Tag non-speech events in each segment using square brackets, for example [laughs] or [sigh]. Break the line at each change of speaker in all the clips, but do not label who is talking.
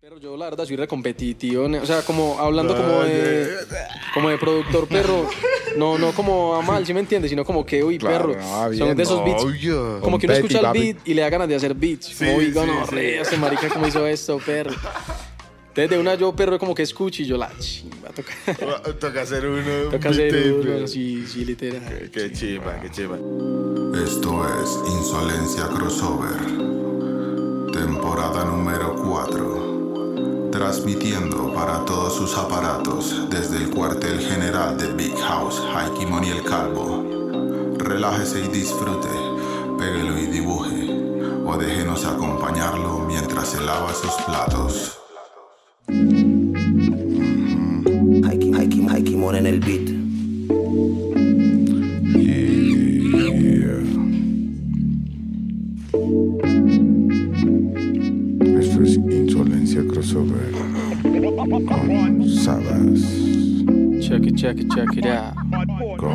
Pero yo la verdad soy recompetitivo, o sea, como hablando como de, como de productor perro, no, no como a mal, ¿sí me entiendes? Sino como que, uy,
Claro,
perro,
ah, bien,
son de esos beats,
obvio.
como que uno
Competi,
escucha el
papi.
beat y le da ganas de hacer beats,
Sí,
como, uy,
sí,
no,
sí.
re, este marica cómo hizo esto, perro. Entonces de una yo, perro, como que escucho y yo la chimba, toca,
Toca hacer uno.
toca hacer
beat
uno,
tape.
sí, sí, literal.
Qué- Qué chimba, qué chimba.
Esto es Insolencia Crossover, temporada número 4, transmitiendo para todos sus aparatos desde el cuartel general de Big House, Haikimon y el Calvo. Relájese y disfrute, péguelo y dibuje, o déjenos acompañarlo mientras se lava sus platos.
Haiki, Haiki, en el beat.
Crossover con Sabas.
Check it, check it, check it out.
Con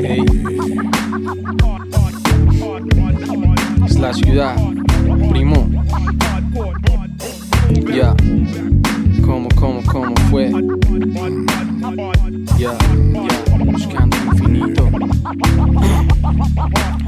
Hey. Es la ciudad, primo. Ya. ¿Cómo, cómo, cómo fue? Ya, ya. Buscando el infinito.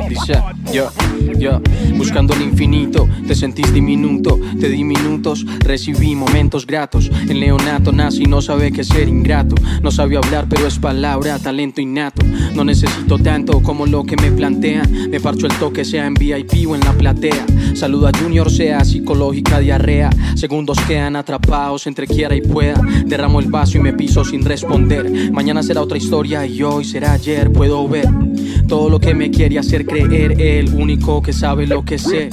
Dice, ya, ya. Buscando el infinito. Te sentís diminuto, te di minutos. Recibí momentos gratos. El neonato nace y no sabe qué ser ingrato. No sabe hablar, pero es palabra, talento innato. No necesito tanto como lo que me plantean. Me parcho el toque, sea en VIP o en la platea. Saluda a Junior, sea psicológica diarrea. Segundos quedan atrapados entre quiera y pueda. Derramo el vaso y me piso sin responder. Mañana será otra historia y hoy será ayer. Puedo ver todo lo que me quiere hacer creer. El único que sabe lo que sé.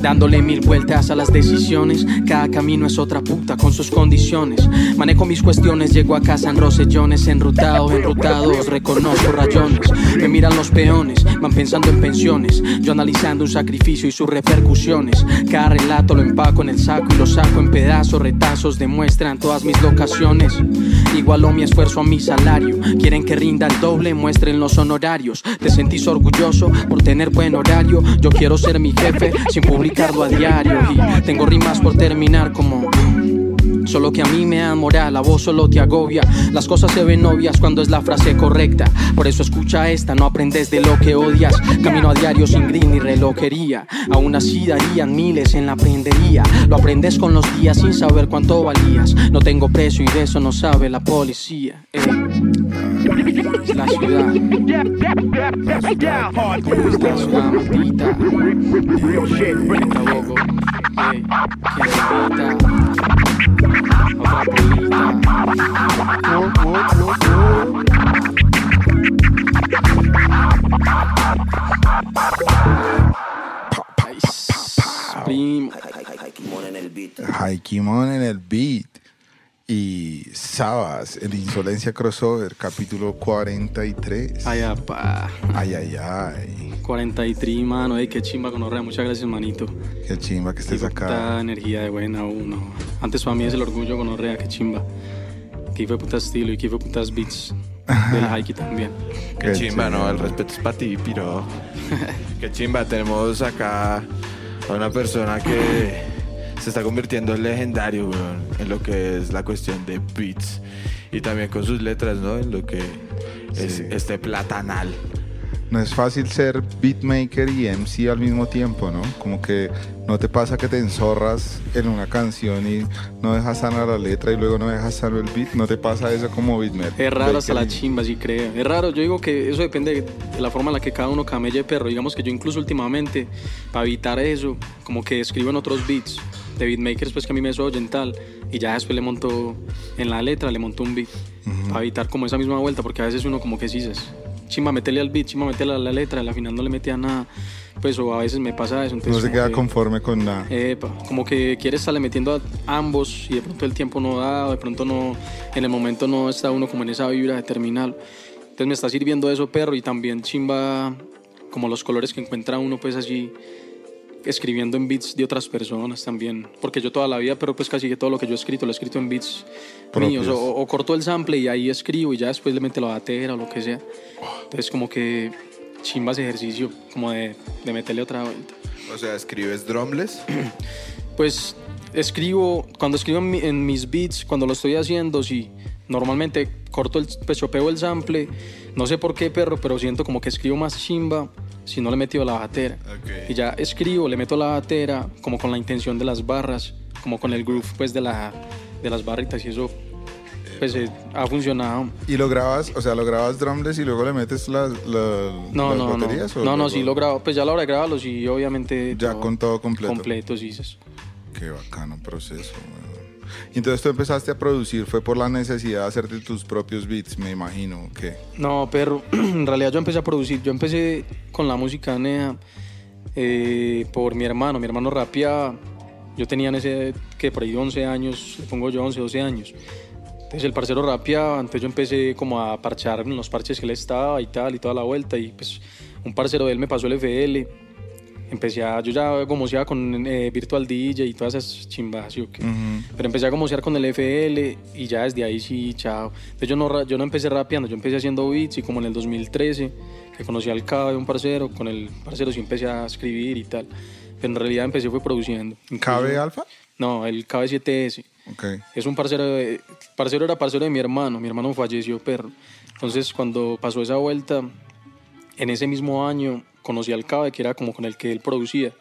Dándole mil vueltas a las decisiones. Cada camino es otra puta con sus condiciones. Manejo mis cuestiones, llego a casa en rosellones, enrutados, enrutados, reconozco rayones. Me miran los peones, van pensando en pensiones. Yo analizando un sacrificio y sus repercusiones. Cada relato lo empaco en el saco y lo saco en pedazos. Retazos demuestran todas mis locaciones. Igualó mi esfuerzo a mi salario. Quieren que rinda el doble, muestren los honorarios. Te sentís orgulloso por tener buen horario. Yo quiero ser mi jefe sin publicarlo a diario. Y tengo rimas por terminar como. Solo que a mí me da moral, la voz solo te agobia. Las cosas se ven obvias cuando es la frase correcta. Por eso escucha esta, no aprendes de lo que odias. Camino a diario sin green ni relojería. Aún así darían miles en la prendería. Lo aprendes con los días sin saber cuánto valías. No tengo precio y de eso no sabe la policía. Es la ciudad. La ciudad maldita. Maldita Bogo. Ey, ¿quién invita? Otra polita. Ay, primo.
Haikimon en el beat.
En el beat y Sabas en Insolencia Crossover, capítulo 43.
Ay, apa.
Ay, ay, ay.
43, mano. Ey, qué chimba con Orrea. Muchas gracias, manito.
Qué chimba que estés
Qué
acá.
puta energía de buena uno. Antes para mí es el orgullo con Orrea, qué chimba. Qué fue puta estilo y qué fue putas beats. Del [laughs] Haiki también.
Qué chimba, ¿no? El respeto es para ti, piro. [laughs] Qué chimba. Tenemos acá a una persona que se está convirtiendo en legendario, weón, en lo que es la cuestión de beats. Y también con sus letras, ¿no? En lo que es
Sí.
este platanal.
No es fácil ser beatmaker y MC al mismo tiempo, ¿no? Como que no te pasa que te enzorras en una canción y no dejas sana la letra y luego no dejas sano el beat. No te pasa eso como beatmaker.
Es raro hasta la chimba, si creo. Es raro, yo digo que eso depende de la forma en la que cada uno camelle perro. Digamos que yo incluso últimamente, para evitar eso, como que escribo en otros beats de beatmakers pues que a mí me oyen tal y ya después le monto en la letra, le monto un beat para evitar como esa misma vuelta porque a veces uno como que sí chimba meterle al beat, chimba meterle a la letra, al final no le metía nada, pues o a veces me pasa eso. Entonces,
No se queda
que-
conforme con nada.
Como que quieres estarle metiendo a ambos y de pronto el tiempo no da, o de pronto no, en el momento no está uno como en esa vibra de terminal. Entonces me está sirviendo eso, perro, y también chimba como los colores que encuentra uno, pues allí escribiendo en beats de otras personas también. Porque yo toda la vida, pero pues casi que todo lo que yo he escrito lo he escrito en beats. Míos. O, o corto el sample y ahí escribo y ya después le meto la batera o lo que sea. Entonces como que chimba ese ejercicio, como de, de meterle otra vuelta.
O sea, ¿escribes drumless? [clears throat]
Pues escribo, cuando escribo en, mi- en mis beats, cuando lo estoy haciendo, sí, normalmente corto el, pues chopeo el sample, no sé por qué, perro, pero siento como que escribo más chimba si no le he metido la batera.
Ok.
Y ya escribo, le meto la batera, como con la intención de las barras, como con el groove, pues, de, la, de las barritas y eso, pues, eh, ha funcionado.
¿Y lo grabas, o sea, lo grabas drumless y luego le metes las, la-
No,
las
no, no.
baterías? o
No, no, sí lo grabo. Pues ya a la hora de grabarlo, sí, obviamente.
Ya con todo completo.
Completo, sí. sí.
Qué bacano proceso. Y entonces tú empezaste a producir, fue por la necesidad de hacerte tus propios beats, me imagino, que
No, perro, [clears throat] en realidad yo empecé a producir, yo empecé con la música nea eh, por mi hermano, mi hermano rapeaba, yo tenía en ese, que por ahí 11 años, le pongo yo 11, 12 años, entonces el parcero rapeaba, entonces yo empecé como a parchar en los parches que él estaba y tal, y toda la vuelta, y pues un parcero de él me pasó el FL, empecé a, yo ya gomoseaba con eh, Virtual DJ y todas esas chimbas, ¿sí o qué? Pero empecé a gomosear con el FL y ya desde ahí sí, chao. Entonces yo no, yo no empecé rapeando, yo empecé haciendo beats y como en el 2013, que conocí al Cabe, un parcero, con el parcero sí empecé a escribir y tal. En realidad empecé fue produciendo.
¿Cabe Alfa?
No, el KB7S.
Ok.
Es un parcero, de- parcero era parcero de mi hermano, mi hermano falleció, perro. Entonces cuando pasó esa vuelta, en ese mismo año conocí al Cabe, que era como con el que él producía.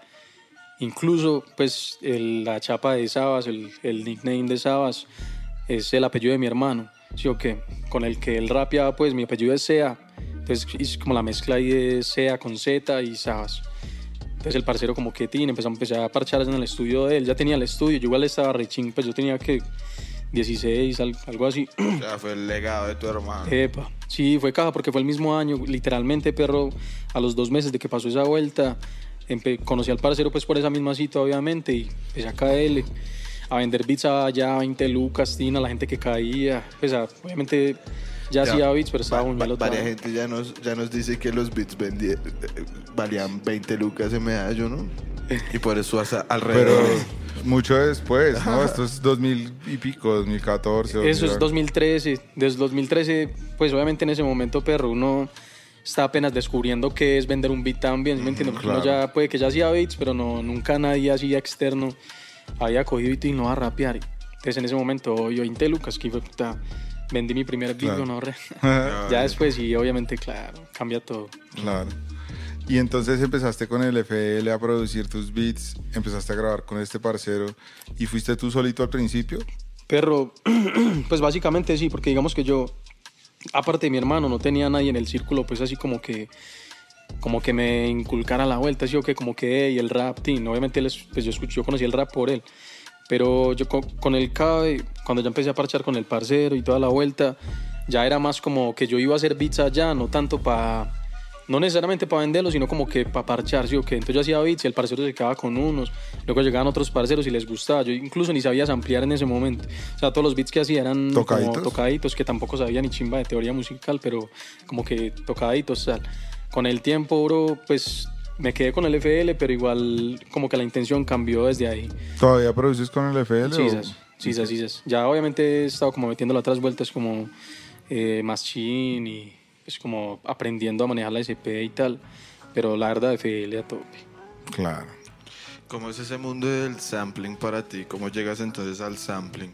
Incluso, pues, el- la chapa de Sabas, el, el nickname de Sabas, es el apellido de mi hermano, ¿sí o qué? Con el que él rapeaba, pues, mi apellido es Sea. Entonces, es como la mezcla ahí de Sea con Z y Sabas. Entonces, el parcero como que tiene, empezó, empecé a parchar en el estudio de él. Ya tenía el estudio, yo igual estaba rechín, pues, yo tenía que 16, al- algo así.
O sea, fue el legado de tu hermano.
Epa, sí, fue caja porque fue el mismo año, literalmente, perro, a los dos meses de que pasó esa vuelta, conocí al parcero pues por esa misma cita, obviamente, y empecé a caerle, a vender beats a ya 20 lucas, tina, la gente que caía, pues a- obviamente ya hacía beats, pero estaba
va-
hielo
Varia gente ya nos, ya nos dice que los beats vendí- eh, valían 20 lucas en medallo, ¿no? Y por eso hasta
Pero
alrededor.
mucho después, ¿no? Esto es 2000 y pico, 2014.
Eso es
2000.
2013, desde 2013, pues obviamente en ese momento, perro, uno está apenas descubriendo qué es vender un beat también, ¿sí ¿me entiendes? Porque uno
claro.
ya puede que ya hacía beats, pero no, nunca nadie así externo había cogido y no a rapear. Entonces en ese momento yo 20 lucas, que fue puta, vendí mi primer beat,
Claro. [laughs]
ya después sí, obviamente, claro, cambia todo.
Claro. Y entonces empezaste con el FL a producir tus beats, empezaste a grabar con este parcero y fuiste tú solito al principio.
Perro, [clears throat] pues básicamente sí, porque digamos que yo, aparte de mi hermano, no tenía nadie en el círculo, pues así como que, como que me inculcara la vuelta, así o que como que, y el rap, tin. obviamente él es- pues yo, escuché, yo conocí el rap por él, pero yo con, con el Cabe, cuando ya empecé a parchar con el parcero y toda la vuelta, ya era más como que yo iba a hacer beats allá, no tanto para no necesariamente para venderlos, sino como que para parchar, ¿sí o qué? Entonces yo hacía beats y el parcero se quedaba con unos, luego llegaban otros parceros y les gustaba. Yo incluso ni sabía ampliar en ese momento. O sea, todos los beats que hacía eran
¿Tocaditos?
como tocaditos, que tampoco sabía ni chimba de teoría musical, pero como que tocaditos, tal. Con el tiempo, bro, pues me quedé con el FL, pero igual como que la intención cambió desde ahí.
¿Todavía produces con el FL?
Sí,
o-
sas, sí, sas, sí, sas. Ya obviamente he estado como metiendo otras vueltas como eh, más chin y pues como aprendiendo a manejar la SP y tal. Pero la verdad, FL a tope.
Claro.
¿Cómo es ese mundo del sampling para ti? ¿Cómo llegas entonces al sampling?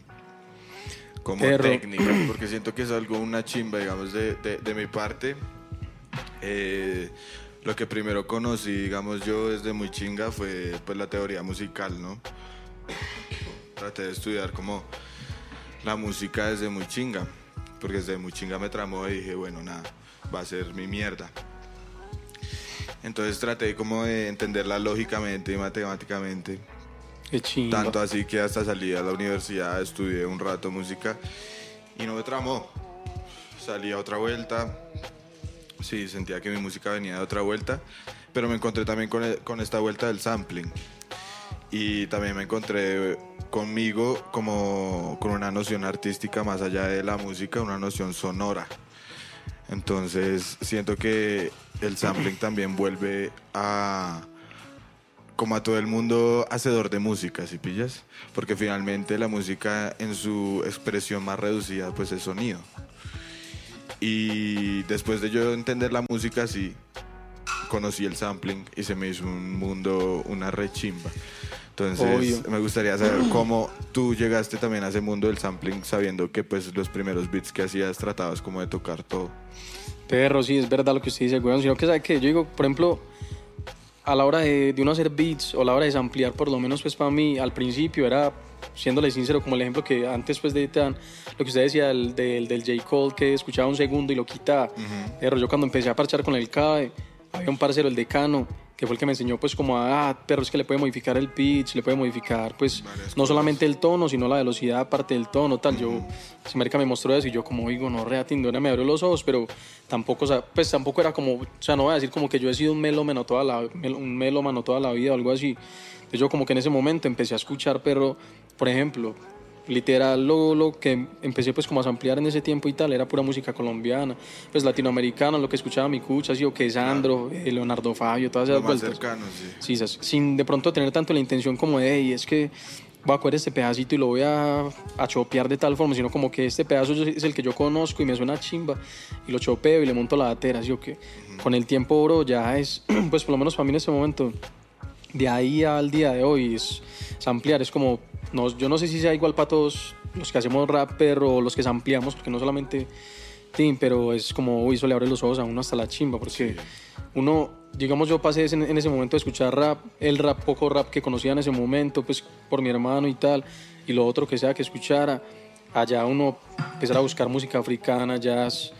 Como
Perro.
técnica, porque siento que es algo, una chimba, digamos, de, de, de mi parte. Eh, lo que primero conocí, digamos, yo desde muy chinga fue pues la teoría musical, ¿no? Traté de estudiar como la música desde muy chinga, porque desde muy chinga me tramó y dije, bueno, nada, va a ser mi mierda. Entonces traté como de entenderla lógicamente y matemáticamente.
Qué chimba.
Tanto así que hasta salí a la universidad, estudié un rato música y no me tramó. Salí a otra vuelta. Sí, sentía que mi música venía de otra vuelta, pero me encontré también con, el- con esta vuelta del sampling. Y también me encontré conmigo como con una noción artística más allá de la música, una noción sonora. Entonces siento que el sampling también vuelve a como a todo el mundo hacedor de música, si pillas, porque finalmente la música en su expresión más reducida pues es sonido. Y después de yo entender la música así, conocí el sampling y se me hizo un mundo, una rechimba. Entonces,
Obvio.
me gustaría saber [clears throat] cómo tú llegaste también a ese mundo del sampling sabiendo que pues los primeros beats que hacías tratabas como de tocar todo.
Perro, sí, es verdad lo que usted dice, weón. Sino que, ¿sabe qué? Yo digo, por ejemplo, a la hora de, de uno hacer beats o a la hora de ampliar, por lo menos, pues para mí, al principio era, siéndole sincero, como el ejemplo que antes, pues de tan, lo que usted decía del, del, del J. Cole, que escuchaba un segundo y lo quitaba. Perro, yo cuando empecé a parchar con el CAE, había un parcero, el decano, que fue el que me enseñó, pues, como, a, ah, perro, es que le puede modificar el pitch, le puede modificar, pues,
Varias
no
cosas.
solamente el tono, sino la velocidad aparte del tono, tal. Yo, ese marica me mostró eso y yo como digo, no, rea Tindora me abrió los ojos, pero tampoco, o sea, pues tampoco era como, o sea, no voy a decir como que yo he sido un melómano toda la, un melómano toda la vida o algo así. Entonces yo como que en ese momento empecé a escuchar, pero, por ejemplo, literal lo, lo que empecé pues como a ampliar en ese tiempo y tal era pura música colombiana pues latinoamericana lo que escuchaba mi cucha así o que Sandro eh, Leonardo Fabio todas esas vueltas.
cercano, sí.
Sí, sin de pronto tener tanto la intención como de, "Ey, es que voy a coger este pedacito y lo voy a, a chopear de tal forma, sino como que este pedazo es el que yo conozco y me suena chimba y lo chopeo y le monto la batera, así o que con el tiempo, bro, ya es, [clears throat] pues por lo menos para mí en este momento, de ahí al día de hoy es, es ampliar, es como, no, yo no sé si sea igual para todos los que hacemos rapper o los que ampliamos, porque no solamente Tim, pero es como, uy, eso le abre los ojos a uno hasta la chimba, porque uno, digamos, yo pasé ese- en ese momento de escuchar rap, el rap, poco rap que conocía en ese momento, pues por mi hermano y tal, y lo otro que sea que escuchara, allá uno empezar a buscar música africana, jazz,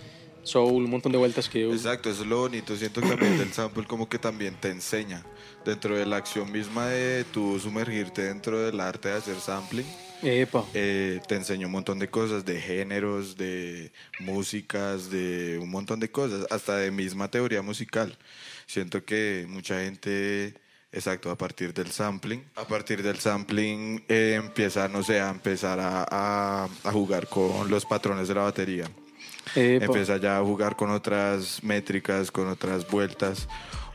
soul, un montón de vueltas que...
Exacto, eso es lo bonito. Siento que también del sample como que también te enseña dentro de la acción misma de tú sumergirte dentro del arte de hacer sampling. Eh, te enseña un montón de cosas, de géneros, de músicas, de un montón de cosas, hasta de misma teoría musical. Siento que mucha gente, exacto, a partir del sampling, a partir del sampling eh, empieza, no sé, a empezar a, a- a jugar con los patrones de la batería.
Epa.
Empieza ya a jugar con otras métricas, con otras vueltas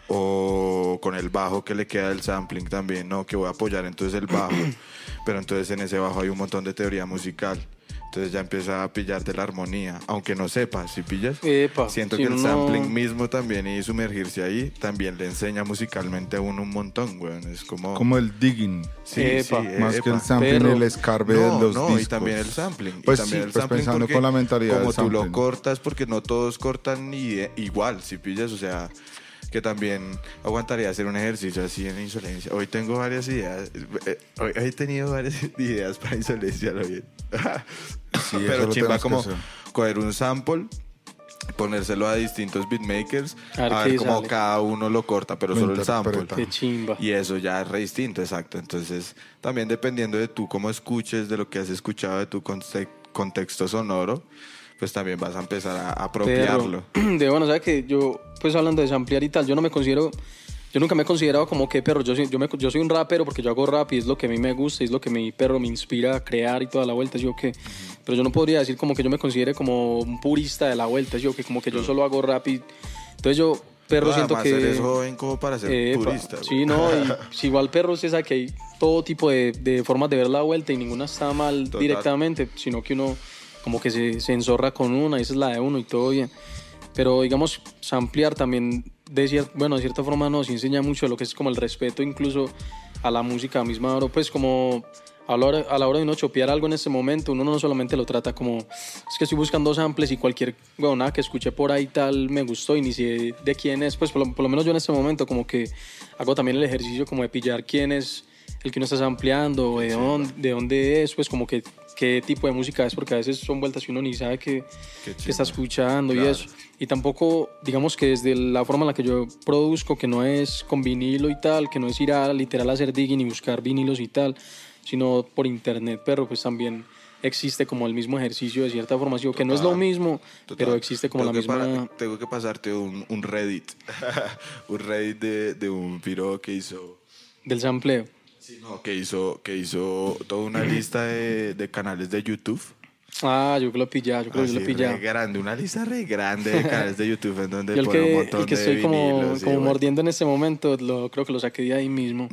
o con el bajo que le queda del sampling también, ¿no? Que voy a apoyar entonces el bajo, [clears throat] pero entonces en ese bajo hay un montón de teoría musical. Entonces ya empieza a pillarte la armonía, aunque no sepas, si pillas.
Epa,
Siento
si
que el sampling mismo también y sumergirse ahí también le enseña musicalmente a uno un montón, weón. Es como...
Como el digging.
Sí,
Epa.
sí,
Más que el
epa.
sampling,
Pero-
el escarbe
No,
de los
no,
discos.
y también el sampling. y
Pues
también
sí,
el
pues
sampling
pensando con la mentalidad
Como
del
tú lo cortas, porque no todos cortan i- igual, si pillas, o sea, que también aguantaría hacer un ejercicio así en insolencia. Hoy tengo varias ideas, eh, hoy he tenido varias [laughs] ideas para insolencia, lo bien.
Sí, [laughs]
Pero chimba como coger un sample, ponérselo a distintos beatmakers,
A ver
a ver cómo cada uno lo corta, pero
Lo
solo el sample.
Qué chimba.
Y eso ya es re distinto, exacto. Entonces, también dependiendo de tú cómo escuches, de lo que has escuchado, de tu conte- contexto sonoro, pues también vas a empezar a apropiarlo.
Pero, [clears throat] de bueno, ¿sabes que Yo, pues hablando de ampliar y tal, yo no me considero, yo nunca me he considerado como que perro, yo soy, yo, me, yo soy un rapero porque yo hago rap y es lo que a mí me gusta, es lo que mi perro me inspira a crear y toda la vuelta, yo que, pero yo no podría decir como que yo me considere como un purista de la vuelta, yo que como que yo solo hago rap y, entonces yo, perro,
No,
siento que...
eres joven como para ser
Epa,
purista.
Sí, no, y [laughs] si igual perro usted sabe que hay todo tipo de, de formas de ver la vuelta y ninguna está mal
Total.
directamente, sino que uno como que se, se enzorra con una, y esa es la de uno y todo bien. Pero digamos, ampliar también, de cier- bueno, de cierta forma nos enseña mucho de lo que es como el respeto incluso a la música misma, bro, pues como a la, hora, a la hora de uno chopear algo en ese momento, uno no solamente lo trata como, es que estoy buscando samples y cualquier, bueno, nada que escuché por ahí tal me gustó y ni sé de quién es, pues por lo, por lo menos yo en este momento como que hago también el ejercicio como de pillar quién es el que uno está ampliando, de, dónde, de dónde es, pues como que qué tipo de música es, porque a veces son vueltas que uno ni sabe
Qué
que está escuchando y
Claro.
eso. Y tampoco, digamos que desde la forma en la que yo produzco, que no es con vinilo y tal, que no es ir a literal a hacer digging y buscar vinilos y tal, sino por internet, pero pues también existe como el mismo ejercicio de cierta forma, así, que no es lo
Total,
mismo,
Total.
pero existe como
Tengo
la misma...
para- tengo que pasarte un, un Reddit. [laughs] un Reddit de, de un piro que hizo.
del sampleo.
No, que hizo, que hizo toda una lista de, de canales de YouTube.
Ah, yo que lo pillé, yo creo que
Así,
yo lo pillé.
re grande, una lista re grande de canales de YouTube en donde [laughs]
Yo el
un
que,
montón
el que
de
estoy como,
bueno.
mordiendo en este momento, lo, creo que lo saqué de ahí mismo,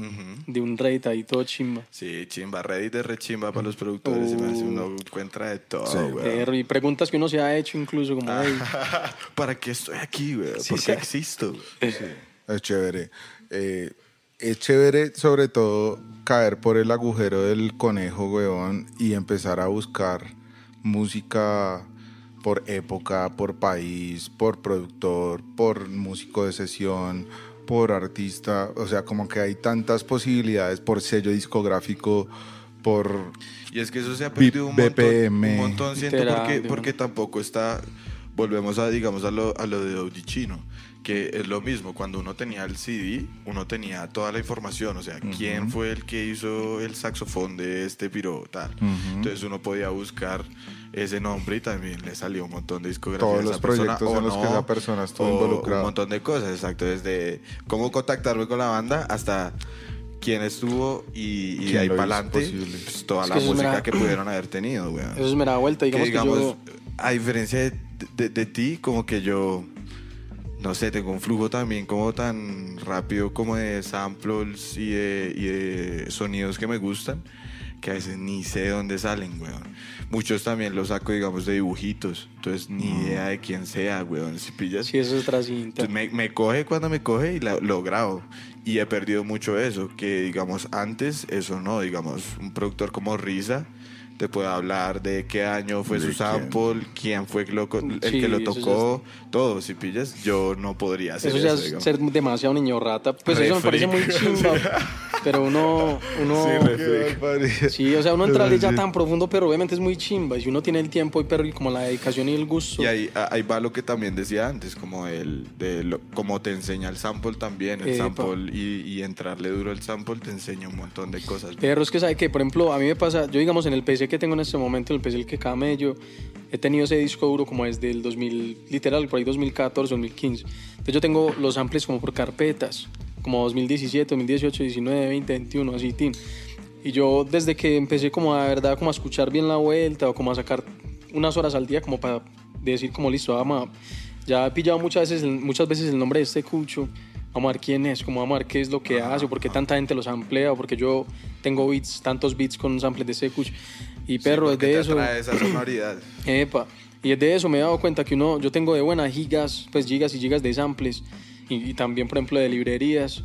de un rate ahí todo chimba.
Sí, chimba, Reddit de re chimba para los productores. y más,
Uh.
uno encuentra de todo,
Sí.
Pero, y preguntas que uno se ha hecho incluso como, "Ey, [laughs]
¿Para qué estoy aquí, güey?
Sí,
¿Por
sí.
qué existo? güey?
Es chévere. Eh, es chévere, sobre todo, caer por el agujero del conejo, weón, y empezar a buscar música por época, por país, por productor, por músico de sesión, por artista. O sea, como que hay tantas posibilidades por sello discográfico, por
Y es que eso se ha perdido un montón,
BPM.
un montón siento, porque, porque tampoco está, volvemos a, digamos, a lo, a lo de Audi Chino, que es lo mismo, cuando uno tenía el CD, uno tenía toda la información, o sea, quién fue el que hizo el saxofón de este piro, tal. Entonces uno podía buscar ese nombre y también le salió un montón de discografía
Todos
de
los
persona,
proyectos
o
en los que
no,
esa persona estuvo involucrada.
Un montón de cosas, exacto, desde cómo contactarme con la banda hasta quién estuvo y, y de
¿Quién
ahí
lo
para adelante pues, toda
Es
la
que es
música
mera-
que pudieron haber tenido, weón.
Eso se me da vuelta, digamos
que
que,
digamos,
yo...
a diferencia de, de- de ti, como que yo, no sé, tengo un flujo también como tan rápido como de samples y de, y de sonidos que me gustan, que a veces ni sé de dónde salen, weón. Muchos también los saco, digamos, de dibujitos, entonces ni idea de quién sea, weón, si pillas.
Sí, eso es otra cinta.
Entonces me, me coge cuando me coge y la- lo grabo. Y he perdido mucho eso, que digamos antes, eso no, digamos, un productor como Risa te puede hablar de qué año fue
¿De
su
quién?
sample, quién fue el, loco- el
Sí,
que lo tocó, todo, si pillas, yo no podría hacer
Eso
eso.
ya es
digamos.
ser demasiado niño rata. Pues
Re
eso me parece muy
freak.
chimba. [laughs] pero uno, uno
barbaridad.
sí, o sea, uno entrarle ya
Sí.
tan profundo, pero obviamente es muy chimba. Y si uno tiene el tiempo y pero y como la dedicación y el gusto.
Y ahí, ahí va lo que también decía antes, como el de lo, como te enseña el sample también, el
Epa.
sample y, y entrarle duro el sample te enseña un montón de cosas.
Pero es que sabe que, por ejemplo, a mí me pasa, yo digamos en el PC que tengo en este momento, el PC el que camello, he tenido ese disco duro como desde el 2000, literal, por ahí 2014, 2015. Entonces yo tengo los samples como por carpetas, como 2017, 2018, 19, 20, 21, así, tin. Y yo desde que empecé como a verdad como a escuchar bien la vuelta o como a sacar unas horas al día como para decir como listo, ya he pillado muchas veces, muchas veces el nombre de este cucho, vamos a ver quién es, como vamos a ver qué es lo que hace, o por qué tanta gente los samplea, o porque yo tengo beats, tantos beats con samples de este cucho. Y perro, es
porque
de eso.
esa sonoridad. [clears throat]
Epa. Y es de eso me he dado cuenta que uno, yo tengo de buenas gigas, pues gigas y gigas de samples y, y también, por ejemplo, de librerías,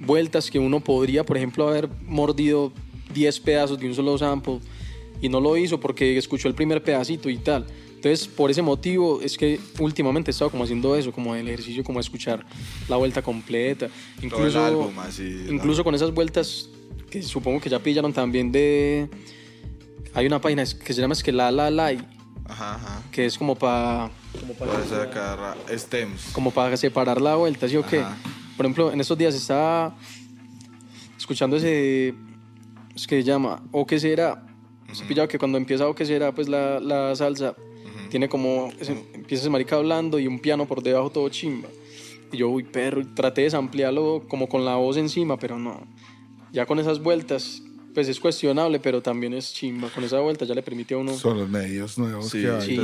vueltas que uno podría, por ejemplo, haber mordido 10 pedazos de un solo sample y no lo hizo porque escuchó el primer pedacito y tal. Entonces, por ese motivo es que últimamente he estado como haciendo eso, como el ejercicio, como escuchar la vuelta completa. Incluso,
álbum, así,
incluso con esas vueltas que supongo que ya pillaron también de... Hay una página que se llama es que La La La,
Ajá, ajá.
que es como para como para
sacar stems.
como para separar la vuelta, ¿sí o qué? Por ejemplo, en estos días estaba escuchando ese es que se llama O qué será. ¿Se pillado que cuando empieza O qué será, pues la, la salsa tiene como ese- empieza ese marica hablando y un piano por debajo todo chimba. Y yo, uy, perro, y traté de ampliarlo como con la voz encima, pero no. Ya con esas vueltas, pues es cuestionable, pero también es chimba. Con esa vuelta ya le permite a uno
Son los medios nuevos
Sí,
que hay.
sí,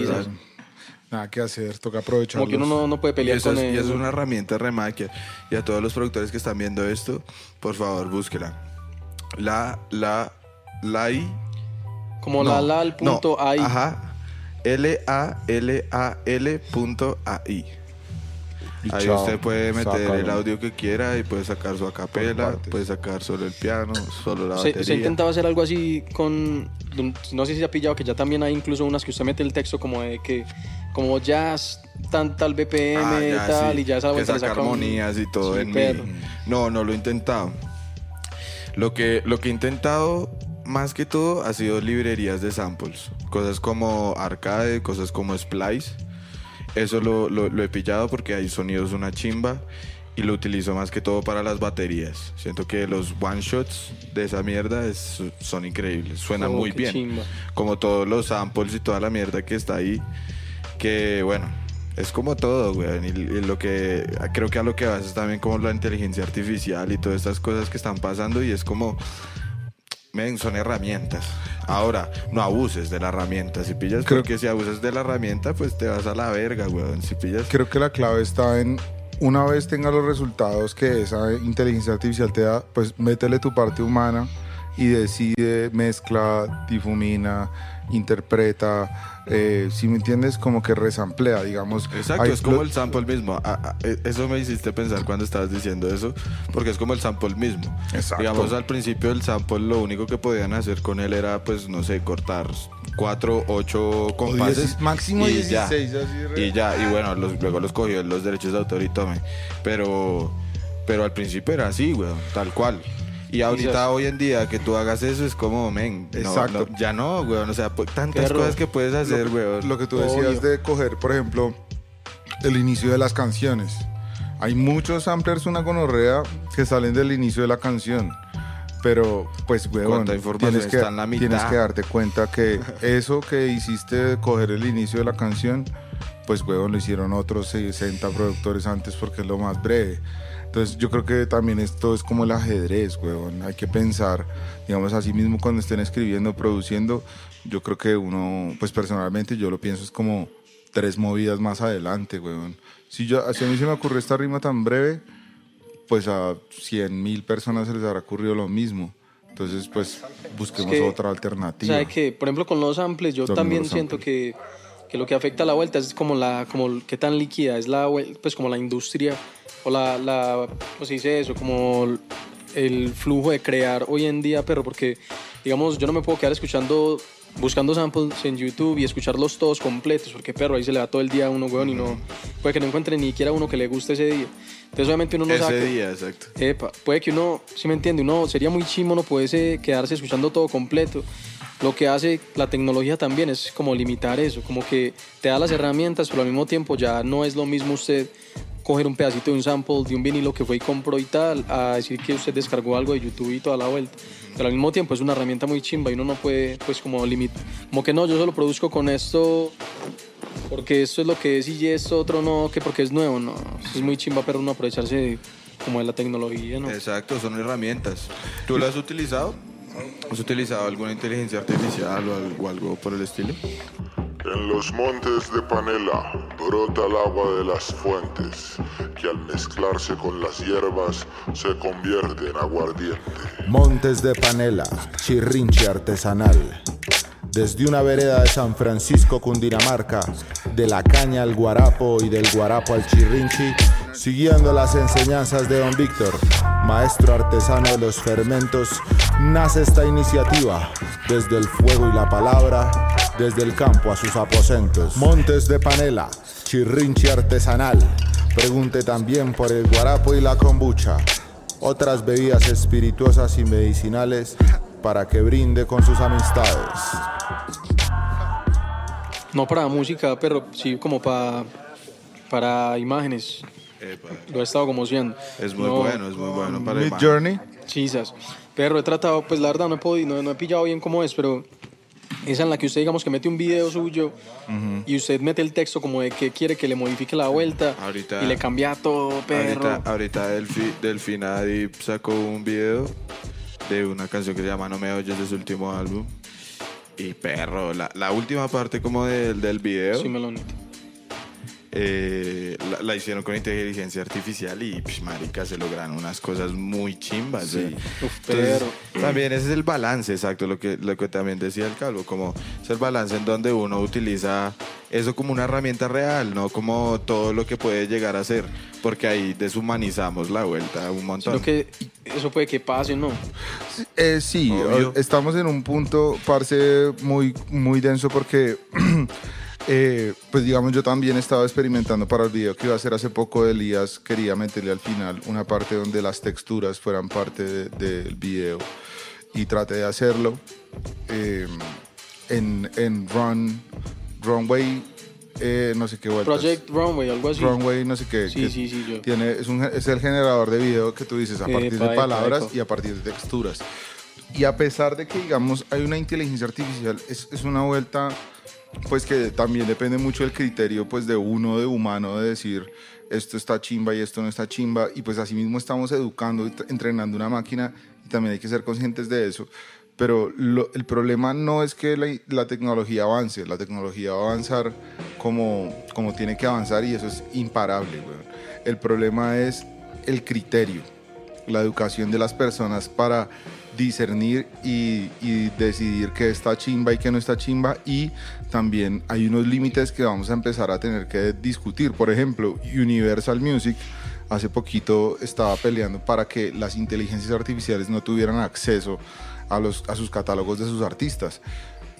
nada que hacer, toca aprovecharlos.
como que uno no, no puede
Y
pelear
eso,
con
es, y
él.
eso es una herramienta remaquia. Y a todos los productores que están viendo esto, por favor, búsquela. La, la, la I.
Como
no,
la la al punto
no,
ahí.
Ajá. L-A-L-A-L punto A-I.
Y
Ahí
chao,
usted puede meter el
sácalo.
audio que quiera y puede sacar su acapela, puede sacar solo el piano, solo la
Se,
batería.
se intentaba hacer algo así con. No sé si se ha pillado que ya también hay incluso unas que usted mete el texto como de que. Como jazz, tan tal BPM,
Ah, ya,
tal,
sí,
y ya esa
que saca
saca un-
armonías y todo en mí. No, no lo he intentado. Lo que, lo que he intentado más que todo ha sido librerías de samples. Cosas como Arcade, cosas como Splice. Eso lo, lo- lo he pillado porque hay sonidos una chimba y lo utilizo más que todo para las baterías. Siento que los one shots de esa mierda es- son increíbles, suenan
Oh,
muy bien.
chimba.
Como todos los samples y toda la mierda que está ahí. Que bueno, es como todo, güey. Y, y lo que creo que a lo que vas es también como la inteligencia artificial y todas estas cosas que están pasando y es como Men, son herramientas. Ahora, no abuses de la herramienta. Si pillas,
Creo-
porque si abusas de la herramienta, pues te vas a la verga, weón. Si pillas.
Creo que la clave está en una vez tenga los resultados que esa inteligencia artificial te da, pues métele tu parte humana y decide, mezcla, difumina, interpreta, eh, si me entiendes, como que resamplea, digamos.
Exacto,
Hay-
es como
lo-
el sample mismo. Ah, ah, eh, eso me hiciste pensar cuando estabas diciendo eso, porque es como el sample mismo.
Exacto.
Digamos, al principio el sample lo único que podían hacer con él era, pues, no sé, cortar cuatro, ocho compases.
máximo
y
16,
ya.
así
Y ya, y bueno, los- luego los cogió los derechos de autor y tome. Pero, pero al principio era así, weón, tal cual. Y ahorita, hoy en día, que tú hagas eso es como, men, no,
Exacto.
no, ya no, weón. O sea, pues, tantas cosas que puedes hacer, weón.
Lo que tú decías
Obvio.
de coger, por ejemplo, el inicio de las canciones. Hay muchos samplers, una gonorrea, que salen del inicio de la canción. Pero, pues, weón, tienes que,
está en la mitad.
tienes que darte cuenta que [laughs] eso que hiciste de coger el inicio de la canción, pues, weón, lo hicieron otros 60 productores antes porque es lo más breve. Entonces, yo creo que también esto es como el ajedrez, weón. Hay que pensar, digamos, así mismo cuando estén escribiendo, produciendo, yo creo que uno, pues personalmente yo lo pienso es como tres movidas más adelante, weón. Si, yo, si a mí se me ocurre esta rima tan breve, pues a 100 mil personas se les habrá ocurrido lo mismo. Entonces, pues busquemos
Es que,
otra
O
alternativa.
sea, que, por ejemplo, con los samples, yo también
los
siento que, que lo que afecta a la vuelta es como la, como qué tan líquida es la, pues como la industria o la, la, ¿cómo se dice eso? Como el flujo de crear hoy en día, pero porque, digamos, yo no me puedo quedar escuchando, buscando samples en YouTube y escucharlos todos completos, porque perro, ahí se le va todo el día a uno, weón, y no, puede que no encuentre ni siquiera uno que le guste ese día. Entonces, obviamente uno no
Ese
sabe.
día, exacto.
Epa, puede que uno, si me entiende, uno sería muy chimo no puede quedarse escuchando todo completo. Lo que hace la tecnología también es como limitar eso, como que te da las herramientas, pero al mismo tiempo ya no es lo mismo usted coger un pedacito de un sample de un vinilo que fue y compró y tal, a decir que usted descargó algo de YouTube y toda la vuelta. Pero al mismo tiempo es una herramienta muy chimba y uno no puede, pues, como limitar. Como que no, yo solo produzco con esto porque esto es lo que es y esto otro no, que porque es nuevo, no. Es muy chimba, pero uno aprovecharse de- como de la tecnología, ¿no?
Exacto, son herramientas. ¿Tú las has utilizado? ¿Has utilizado alguna inteligencia artificial o algo, o algo por el estilo?
En los montes de Panela brota el agua de las fuentes, que al mezclarse con las hierbas se convierte en aguardiente.
Montes de Panela, chirrinche artesanal. Desde una vereda de San Francisco, Cundinamarca, de la caña al guarapo y del guarapo al chirrinchi, siguiendo las enseñanzas de don Víctor, maestro artesano de los fermentos, nace esta iniciativa. Desde el fuego y la palabra, desde el campo a sus aposentos. Montes de Panela, chirrinche artesanal. Pregunte también por el guarapo y la kombucha otras bebidas espirituosas y medicinales para que brinde con sus amistades.
No para música, pero sí como para, para imágenes.
Epa,
Lo he estado como haciendo.
es muy
No,
bueno, es muy bueno para
Mid
imagen.
Journey,
Chisas. Pero he tratado, pues la verdad no he podido, no, no he pillado bien cómo es, pero esa en la que usted digamos que mete un video suyo y usted mete el texto como de que quiere que le modifique la vuelta
Ahorita-
y le cambia todo, perro.
Ahorita, ahorita Delfi, Delfina Deep sacó un video de una canción que se llama No me oyes de su último álbum. Y perro, la, la última parte como del, del video
Sí, me lo noto.
Eh, la, la hicieron con inteligencia artificial y psh, marica se logran unas cosas muy chimbas.
Uf,
Entonces,
perro.
también ese es el balance, exacto, lo que, lo que también decía el calvo, como es el balance en donde uno utiliza eso como una herramienta real, no como todo lo que puede llegar a ser, porque ahí deshumanizamos la vuelta un montón.
Sino que eso puede que pase, ¿no?
Eh, sí,
Obvio.
estamos en un punto, parce, muy, muy denso porque, [clears throat] [clears throat] eh, pues digamos, yo también estaba experimentando para el video que iba a hacer hace poco de Elías, quería meterle al final una parte donde las texturas fueran parte de- del video y traté de hacerlo eh, en, en Run, Runway, eh, no sé qué vueltas.
Project Runway, algo así.
Runway, no sé qué.
Sí, sí, sí, yo.
Tiene, es, un, es el generador de video que tú dices a partir
Epa,
de
epa,
palabras
epa.
y a partir de texturas. Y a pesar de que, digamos, hay una inteligencia artificial, es, es una vuelta, pues que también depende mucho del criterio, pues de uno, de humano, de decir esto está chimba y esto no está chimba. Y pues así mismo estamos educando entrenando una máquina y también hay que ser conscientes de eso. Pero lo- el problema no es que la, la tecnología avance, la tecnología va a avanzar como, como tiene que avanzar y eso es imparable. weón. El problema es el criterio, la educación de las personas para discernir y, y decidir qué está chimba y qué no está chimba y también hay unos límites que vamos a empezar a tener que discutir. Por ejemplo, Universal Music hace poquito estaba peleando para que las inteligencias artificiales no tuvieran acceso a, los, a sus catálogos de sus artistas.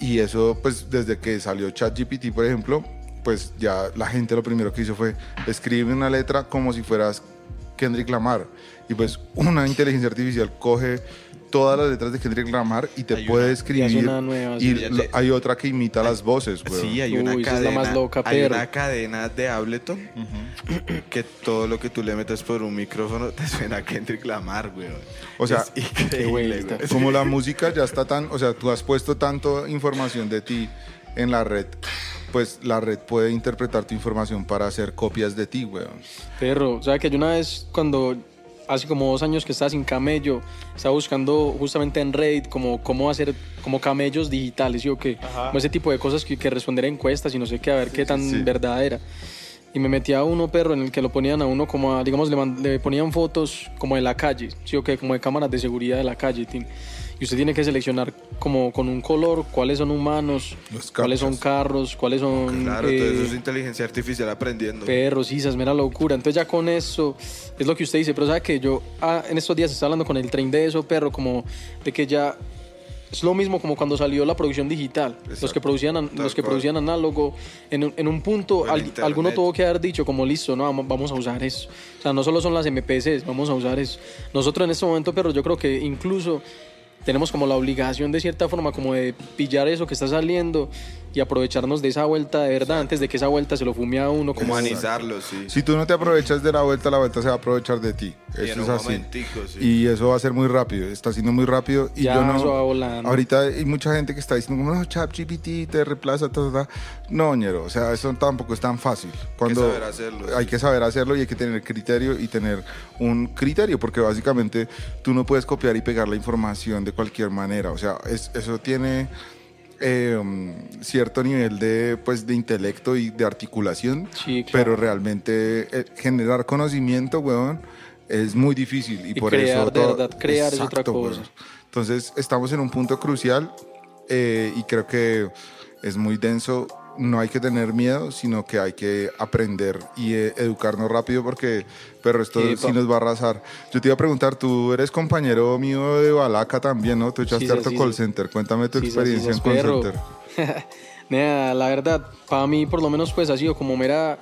Y eso, pues desde que salió ChatGPT, por ejemplo, pues ya la gente lo primero que hizo fue escribir una letra como si fueras Kendrick Lamar. Y pues una inteligencia artificial coge todas las letras de Kendrick Lamar y te
Hay
puede
una-
escribir.
y nueva,
y
sí.
lo- hay otra que imita las voces, güey.
Sí, hay una
Uy, es
cadena.
la más loca,
hay una cadena de Ableton que todo lo que tú le metes por un micrófono te suena a Kendrick Lamar, güey.
O sea,
es increíble,
vuelta.
güey.
Como la música ya está tan, o sea, tú has puesto tanto información de ti en la red, pues la red puede interpretar tu información para hacer copias de ti, weón.
Perro, o sea que yo una vez cuando hace como dos años que estaba sin camello, estaba buscando justamente en Reddit como cómo hacer como camellos digitales, ¿sí o qué? Como ese tipo de cosas que, que responder a encuestas y no sé qué, a ver qué tan
sí.
verdad era. Y me metí a uno, perro, en el que lo ponían a uno como, a, digamos, le, man- le ponían fotos como de la calle, ¿sí o qué? Como de cámaras de seguridad de la calle, tin. Y usted tiene que seleccionar como con un color cuáles son humanos,
Los
cuáles son carros, cuáles son...
Claro,
eh,
todo eso es inteligencia artificial aprendiendo.
Perros, es mera locura. Entonces ya con eso, es lo que usted dice, pero sabe que yo ah, en estos días estaba hablando con el tren de eso, perro, como de que ya es lo mismo como cuando salió la producción digital. Los
Exacto.
que producían,
Tal
los que
cual.
producían análogo, en, en un punto al- alguno tuvo que haber dicho como listo, no, vamos, vamos a usar eso. O sea, no solo son las MPCs, vamos a usar eso. Nosotros en este momento, perro, yo creo que incluso tenemos como la obligación de cierta forma como de pillar eso que está saliendo y aprovecharnos de esa vuelta de verdad antes de que esa vuelta se lo fume a uno como
Humanizarlo, sí.
Si tú no te aprovechas de la vuelta, la vuelta se va a aprovechar de ti.
Y
Eso es así.
sí.
Y eso va a ser muy rápido, está siendo muy rápido. Y
Ya,
yo no.
eso va volando.
Ahorita hay mucha gente que está diciendo, no, ChatGPT te reemplaza, ta, ta, ta". No, ñero, o sea, eso tampoco es tan fácil. Cuando
saber hacerlo,
Hay
sí.
que saber hacerlo y hay que tener criterio y tener un criterio, porque básicamente tú no puedes copiar y pegar la información de cualquier manera. O sea, es- eso tiene. Eh, cierto nivel de pues de intelecto y de articulación
Sí, claro.
pero realmente eh, generar conocimiento, weón, es muy difícil. Y,
Y
por
crear,
eso.
de
todo-
verdad, crear es otra
weón.
cosa.
Entonces, estamos en un punto crucial eh, y creo que es muy denso. No hay que tener miedo, sino que hay que aprender y eh, educarnos rápido porque, pero esto
Epa.
sí nos va a arrasar. Yo te iba a preguntar, tú eres compañero mío de Balaca también, ¿no? Tú echaste
Sí, sí,
harto
sí,
call
sí.
center. Cuéntame tu
Sí, sí,
experiencia
sí,
en call center. [laughs]
Nea, la verdad, para mí por lo menos pues ha sido como mera,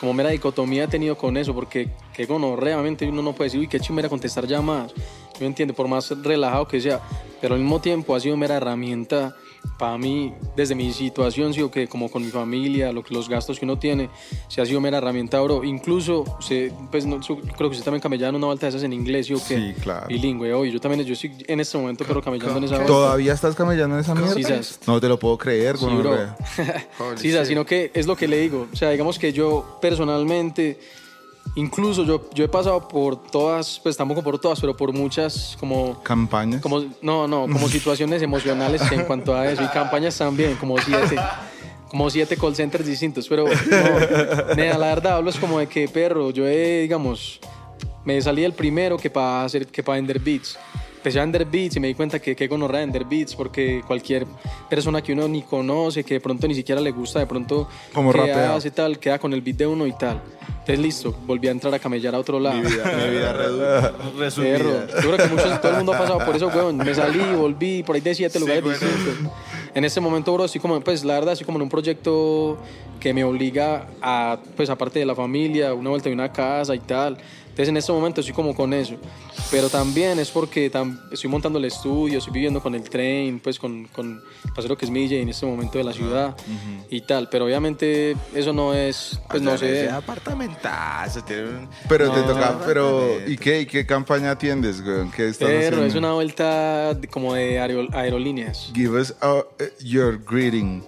como mera dicotomía he tenido con eso, porque que bueno, realmente uno no puede decir, uy, qué chimera contestar llamadas, yo entiendo, por más relajado que sea, pero al mismo tiempo ha sido mera herramienta para mí, desde mi situación, sí, o que como con mi familia, lo que, los gastos que uno tiene, se ha sido mera herramienta, bro. Incluso, se, pues no, su- creo que usted también camellaba una vuelta de esas en inglés, sí, o que
Sí, claro.
bilingüe, hoy yo también, yo estoy en este momento, pero camellando en esa vuelta.
¿Todavía estás camellando en esa mierda?
Sí.
No te lo puedo creer,
Sí,
güey.
bro. [laughs] sí, o sea, sino que es lo que le digo. O sea, digamos que yo personalmente, incluso yo, yo he pasado por todas, pues tampoco por todas, pero por muchas como...
Campañas.
como no, no, como [laughs] situaciones emocionales en cuanto a eso. Y campañas también, como siete. Como siete call centers distintos. Pero, no, la verdad, hablo es como de que, perro, yo he, digamos, me salí el primero que para para vender beats. Empecé a vender beats y me di cuenta que qué gonorrea vender beats porque cualquier persona que uno ni conoce, que de pronto ni siquiera le gusta, de pronto
Como
que
rapea.
hace tal, queda con el beat de uno y tal. Entonces listo, volví a entrar a camellar a otro lado.
Mi vida, mi vida [laughs] resumida.
Perro, yo creo que muchos, todo el mundo ha pasado por eso, weón. Me salí, volví, por ahí de siete lugares
bueno.
distintos. En este momento, bro, estoy como, pues la verdad, estoy como en un proyecto que me obliga a, pues aparte de la familia, una vuelta de una casa y tal. Entonces en este momento estoy como con eso. Pero también es porque tam- estoy montando el estudio, estoy viviendo con el tren, pues con, con lo que es mi DJ en este momento de la ciudad y tal. Pero obviamente eso no es, pues no
O sea, ese
sé.
apartamentazo, tiene un...
Pero te
No.
toca, pero ¿y qué, y qué campaña atiendes, güey? ¿Qué estás
Pero
haciendo?
es una vuelta como de aero- aerolíneas.
Give us uh, your greeting.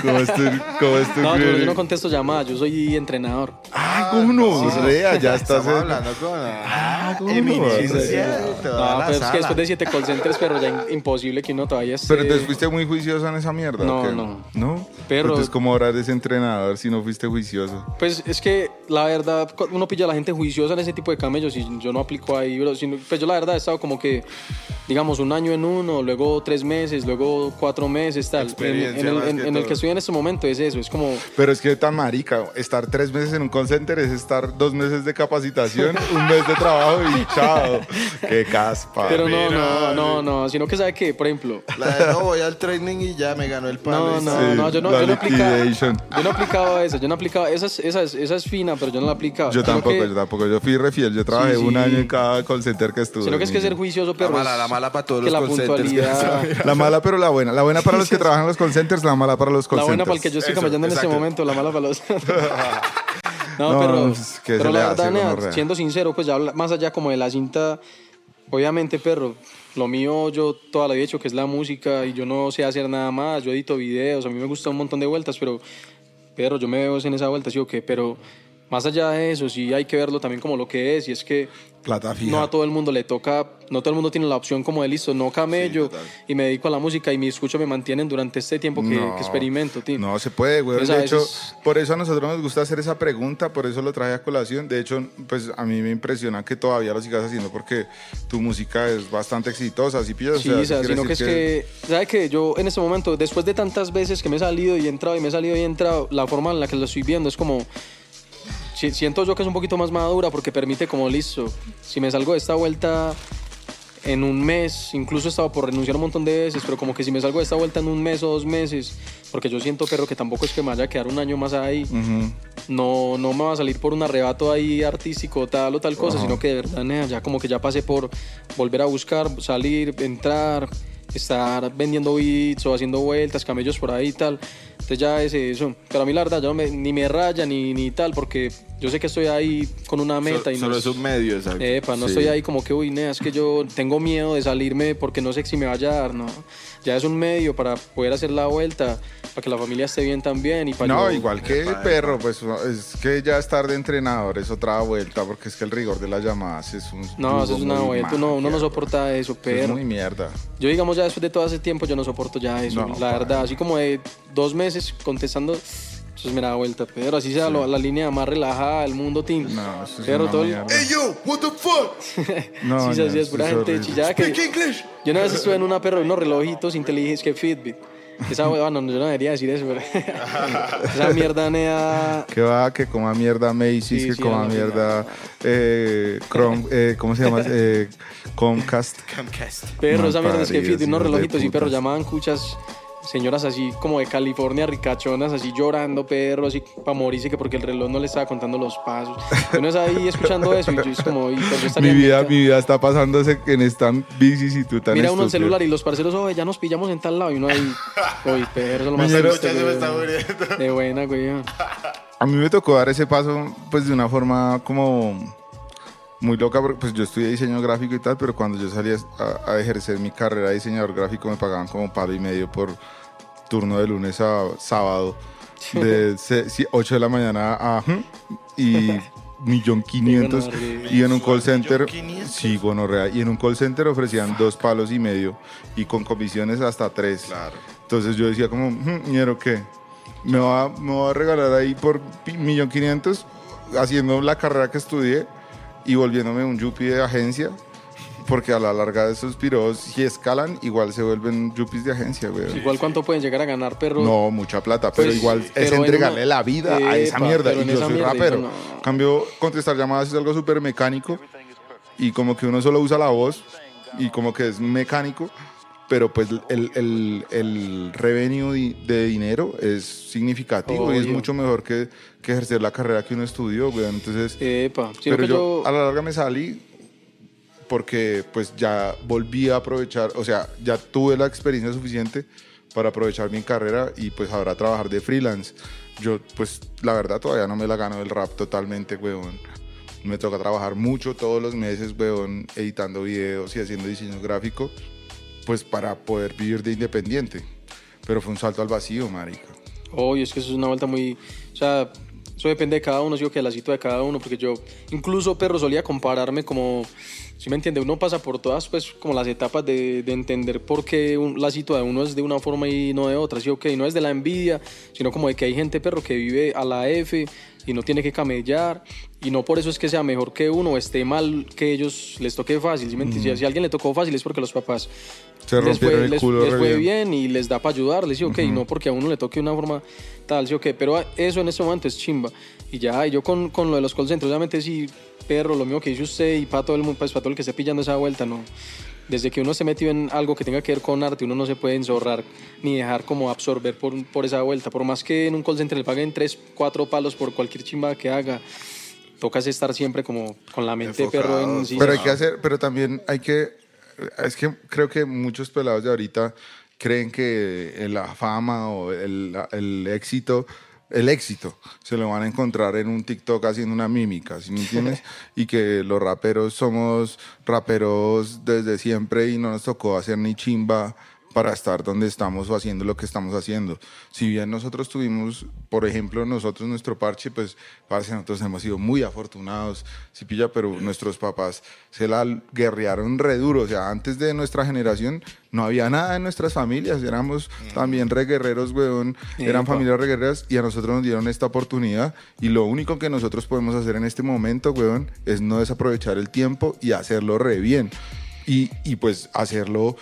¿Cómo es tu, cómo es tu
No, yo, yo no contesto llamadas, yo soy entrenador.
Ah, ¿cómo no? Rea, ya estás
Estamos
en-
hablando con
Ah, ¿cómo no?
eminencia.
No,
toda la
pero es que
sala.
después de siete call centers, pero ya in- imposible que uno todavía esté...
Pero te fuiste muy juicioso en esa mierda.
No,
¿o qué?
no.
¿No?
Pero-
Entonces, ¿cómo ahora eres entrenador si no fuiste juicioso?
Pues es que la verdad, cu- uno pilla a la gente juiciosa en ese tipo de camellos y yo no aplico ahí, bro. Sino- pues yo la verdad he estado como que, digamos, un año en uno, luego tres meses, luego cuatro meses, tal. En,
Experiencia
en el,
más
en-
que
en el
todo.
que estoy en este momento es eso, es como...
Pero es que tan marica, estar tres meses en un call center es estar dos meses de capacitación, [laughs] un mes de trabajo y chao. Qué caspa.
Pero no,
mira,
no, no, no, sino que sabe que, por ejemplo,
La de no voy al training y ya me ganó el palo.
No, no,
sí.
no, yo no,
la
yo no aplicaba. Yo no aplicaba esa, yo no aplicaba. Esa es, esa es, esa es fina, pero yo no la aplicaba.
Yo
Sino
tampoco,
que-
yo tampoco. Yo fui refiel. Yo trabajé
Sí,
un
sí.
año en cada call center que estuve.
Sino que es que ser juicioso, pero.
mala,
es
la mala para todos
que
los
la
call centers. [laughs]
La mala, pero la buena. La buena para los que [laughs] trabajan en los call centers, la mala para los
La buena para el que yo estoy camellando en este momento, la mala para los. [laughs] no,
No,
pero,
pues, ¿qué se
pero la verdad, nea, siendo sincero, pues ya habla- más allá como de la cinta, obviamente, perro, lo mío yo toda la vida he hecho que es la música y yo no sé hacer nada más, yo edito videos, a mí me gusta un montón de vueltas, pero, pero yo me veo en esa vuelta, sí o qué, pero más allá de eso, sí hay que verlo también como lo que es y es que
Plata fija.
no a todo el mundo le toca, no todo el mundo tiene la opción como de listo, no camello y me dedico a la música y mi escucho me mantienen durante este tiempo que,
No,
que experimento, tío.
No se puede, güey.
Pues
De hecho,
veces-
por eso a nosotros nos gusta hacer esa pregunta, por eso lo traje a colación. De hecho, pues a mí me impresiona que todavía lo sigas haciendo porque tu música es bastante exitosa. ¿sí pillas?
Sí,
O sea,
sino que es
decir
que, ¿sabe que Yo en este momento, después de tantas veces que me he salido y he entrado y me he salido y he entrado, la forma en la que lo estoy viendo es como, siento yo que es un poquito más madura porque permite como, listo, si me salgo de esta vuelta en un mes, incluso he estado por renunciar un montón de veces, pero como que si me salgo de esta vuelta en un mes o dos meses, porque yo siento, perro, que tampoco es que me vaya a quedar un año más ahí,
Ujú.
no, no me va a salir por un arrebato ahí artístico tal o tal cosa, sino que de verdad, nea, ya como que ya pasé por volver a buscar, salir, entrar, estar vendiendo beats o haciendo vueltas, camellos por ahí y tal. Entonces ya es eso. Pero a mí la verdad, yo no me- ni me raya ni, ni tal, porque yo sé que estoy ahí con una meta y no
Solo
es-
un medio, exacto.
Epa, no
Sí.
estoy ahí como que, uy, nea, es que yo tengo miedo de salirme porque no sé si me vaya a dar, no. Ya es un medio para poder hacer la vuelta, para que la familia esté bien también y para
No,
yo-
igual que el perro, pues es que ya estar de entrenador es otra vuelta, porque es que el rigor de las llamadas es un.
No, eso es una vuelta, uno, uno no soporta eso,
güey. Es
pero...
muy mierda.
Yo, digamos, ya después de todo ese tiempo, yo no soporto ya eso.
No,
la verdad, así como de dos meses contestando, eso me da vuelta. Pero así sea lo- la línea más relajada del mundo, team.
No, eso es
pero
una
todo el-
mierda.
yo, what the fuck? [laughs]
No,
sí, sí,
no,
sí, es pura
es
gente chillada que...
English.
Yo una vez estuve en una perro, unos relojitos inteligentes que Fitbit. Esa, bueno, yo no debería decir eso, pero... [laughs] Esa mierda, nea...
Que va, que coma mierda Macy's,
Sí,
que
sí,
coma
la
mierda eh, Chrome, eh, ¿cómo se llama? [laughs] Eh, Comcast.
Comcast.
Perro, esa mierda es que Fitbit, unos relojitos y perro
putas.
llamaban cuchas señoras así como de California, ricachonas, así llorando, perro, así para morirse que porque el reloj no le estaba contando los pasos. Y Uno es ahí [laughs] escuchando eso y yo es como, y pues yo
Mi vida, mi vida está pasándose en esta bicis y tú tan
Mira uno el celular y los parceros, oye, ya nos pillamos en tal lado y uno ahí, [laughs] oye, perro, eso es lo más triste,
Ya se me está muriendo.
De buena, güey.
A mí me tocó dar ese paso pues de una forma como muy loca, porque pues yo estudié diseño gráfico y tal, pero cuando yo salí a, a ejercer mi carrera de diseñador gráfico me pagaban como palo y medio por turno de lunes a sábado, de 8 de la mañana a y [laughs] millón quinientos y en un call center sí gonorrea y en un call center ofrecían dos palos y medio y con comisiones hasta tres.
Claro.
entonces yo decía como "Hmm, ñero qué me va, me va a regalar ahí por millón quinientos haciendo la carrera que estudié y volviéndome un yuppie de agencia porque a la larga de esos piros si escalan igual se vuelven yuppies de agencia güey.
Igual cuánto pueden llegar a ganar, perro.
No, mucha plata, pero
Pues,
igual
pero
es
en
entregarle
uno-
la vida a esa
Epa,
mierda. Y yo soy
mierda,
rapero.
no.
Cambio, contestar llamadas es algo súper mecánico y como que uno solo usa la voz y como que es mecánico, pero pues el, el, el revenue de dinero es significativo y es
Obvio.
mucho mejor que, que ejercer la carrera que uno estudió, güey. Entonces,
Epa,
pero yo,
yo...
a la larga me salí porque pues ya volví a aprovechar, o sea, ya tuve la experiencia suficiente para aprovechar mi carrera y pues ahora trabajar de freelance. Yo pues la verdad todavía no me la gano del rap totalmente, weón. Me toca trabajar mucho todos los meses, weón, editando videos y haciendo diseño gráfico, pues para poder vivir de independiente. Pero fue un salto al vacío, marica.
Obvio, es que eso es una vuelta muy. O sea, eso depende de cada uno, sí, o que la cita de cada uno, porque yo, incluso, perro, solía compararme como. Si me entiende, uno pasa por todas, pues, como las etapas de, de entender por qué un- la cita de uno es de una forma y no de otra, sí, ok, no es de la envidia, sino como de que hay gente, perro, que vive a la F, y no tiene que camellar y no por eso es que sea mejor que uno o esté mal que ellos les toque fácil. ¿sí me entiendes? Si a alguien le tocó fácil es porque los papás
Se
les
rompieron
fue,
el
les-
culo
les fue
bien.
y les da para ayudarles, ¿sí o qué? Y no porque a uno le toque de una forma tal, ¿sí o qué? Pero eso en este momento es chimba. Y ya, yo con, con lo de los call centers, obviamente sí, perro, lo mismo que dice usted y para todo el mundo, pues para todo el que esté pillando esa vuelta, no. Desde que uno se metió en algo que tenga que ver con arte, uno no se puede enzorrar ni dejar como absorber por, por esa vuelta. Por más que en un call center le paguen tres, cuatro palos por cualquier chimba que haga, tocas estar siempre como con la mente perro en sí.
Pero hay que hacer, pero también hay que, es que creo que muchos pelados de ahorita creen que la fama o el, el éxito, el éxito se lo van a encontrar en un TikTok haciendo una mímica, ¿sí me entiendes? y que los raperos somos raperos desde siempre y no nos tocó hacer ni chimba para estar donde estamos o haciendo lo que estamos haciendo. Si bien nosotros tuvimos, por ejemplo, nosotros nuestro parche, pues, parce, nosotros hemos sido muy afortunados, si pilla, pero nuestros papás se la guerrearon re duro. O sea, antes de nuestra generación no había nada en nuestras familias, éramos también re guerreros, weón, eran familias re guerreras y a nosotros nos dieron esta oportunidad y lo único que nosotros podemos hacer en este momento, weón, es no desaprovechar el tiempo y hacerlo re bien. Y, y pues hacerlo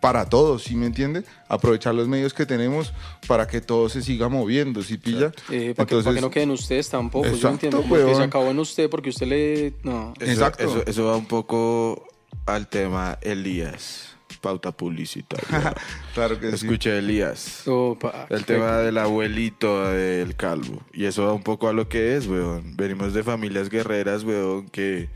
para todos, ¿sí me entiende? Aprovechar los medios que tenemos para que todo se siga moviendo, ¿sí pilla?
Eh, para, que, para que no queden ustedes tampoco, yo
Exacto,
entiendo. Como que
weón.
se acabó en usted porque usted le. No.
Eso,
Exacto.
Eso, eso va un poco al tema Elías, pauta publicitaria. [laughs]
Claro que sí.
Escuché Elías.
Opa,
El
qué-
tema del abuelito del calvo. Y eso va un poco a lo que es, weón. Venimos de familias guerreras, weón, que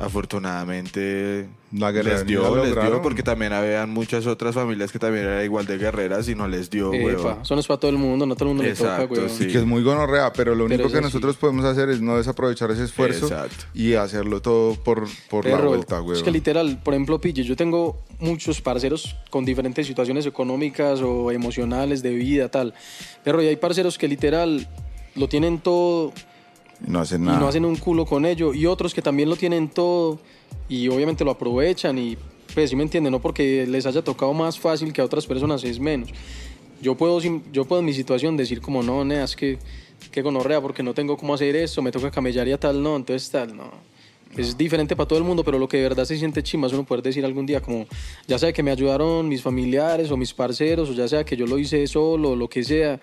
afortunadamente
La
les dio,
la
les dio,
lograron.
porque también habían muchas otras familias que también eran igual de guerreras y no les dio, weón.
eso no es para todo el mundo, no todo el mundo
Exacto,
le toca,
sí.
que es muy gonorrea, pero lo único
Pero
que
sí.
nosotros podemos hacer es no desaprovechar ese esfuerzo
Exacto.
y hacerlo todo por, por la vuelta, güey.
es que literal, por ejemplo, Pille, yo tengo muchos parceros con diferentes situaciones económicas o emocionales, de vida, tal. Pero hay parceros que literal lo tienen todo
No hacen
y
nada.
no hacen un culo con ello. Y otros que también lo tienen todo y obviamente lo aprovechan y pues sí me entienden, no porque les haya tocado más fácil que a otras personas es menos. Yo puedo, yo puedo en mi situación decir como no, nea, es que, que gonorrea porque no tengo cómo hacer esto, me toca camellar y a tal, no, entonces tal, no. Es diferente para todo el mundo, pero lo que de verdad se siente chimba es uno poder decir algún día como, ya sea que me ayudaron mis familiares o mis parceros, o ya sea que yo lo hice solo, o lo que sea,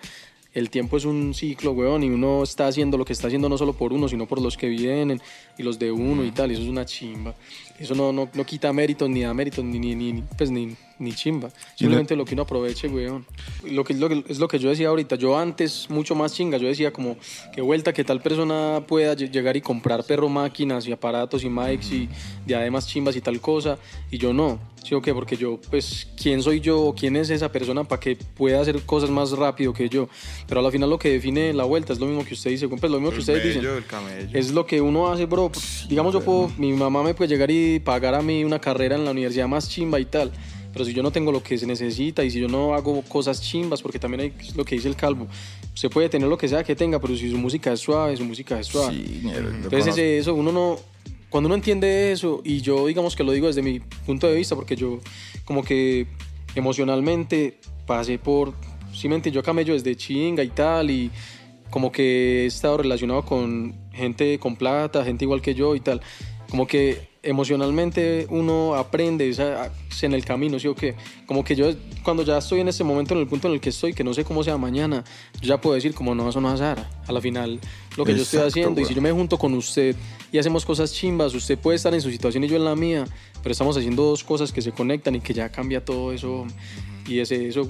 el tiempo es un ciclo, weón, y uno está haciendo lo que está haciendo no solo por uno, sino por los que vienen y los de uno y tal, y eso es una chimba. Eso no, no, no quita méritos, ni da méritos, ni, ni, ni, pues, ni, ni chimba. Simplemente lo que uno aproveche, weón. Lo que, lo que- es lo que yo decía ahorita. Yo antes, mucho más chinga, yo decía como, qué vuelta que tal persona pueda lle- llegar y comprar perro máquinas y aparatos y mics y diademas chimbas y tal cosa, y yo no. ¿Sí o qué? Porque yo, pues, ¿quién soy yo quién es esa persona para que pueda hacer cosas más rápido que yo? Pero al final lo que define la vuelta es lo mismo que usted dice, pues lo mismo que ustedes dicen.
mello.
Es lo que uno hace, bro. Digamos, yo puedo, mi mamá me puede llegar y pagar a mí una carrera en la universidad más chimba y tal. Pero si yo no tengo lo que se necesita y si yo no hago cosas chimbas, porque también hay lo que dice el calvo, usted puede tener lo que sea que tenga, pero si su música es suave, su música es suave.
Sí,
Entonces ese- eso, uno no... Cuando uno entiende eso, y yo digamos que lo digo desde mi punto de vista, porque yo como que emocionalmente pasé por... Entiendes, yo camello desde chinga y tal, y como que he estado relacionado con gente con plata, gente igual que yo y tal. Como que emocionalmente uno aprende es a- en el camino, ¿sí o qué? Como que yo cuando ya estoy en este momento, en el punto en el que estoy, que no sé cómo sea mañana, yo ya puedo decir como no, eso no es azar. A la final, lo que yo estoy haciendo, y si yo me junto con usted y hacemos cosas chimbas, usted puede estar en su situación y yo en la mía, pero estamos haciendo dos cosas que se conectan y que ya cambia todo eso. Y ese, eso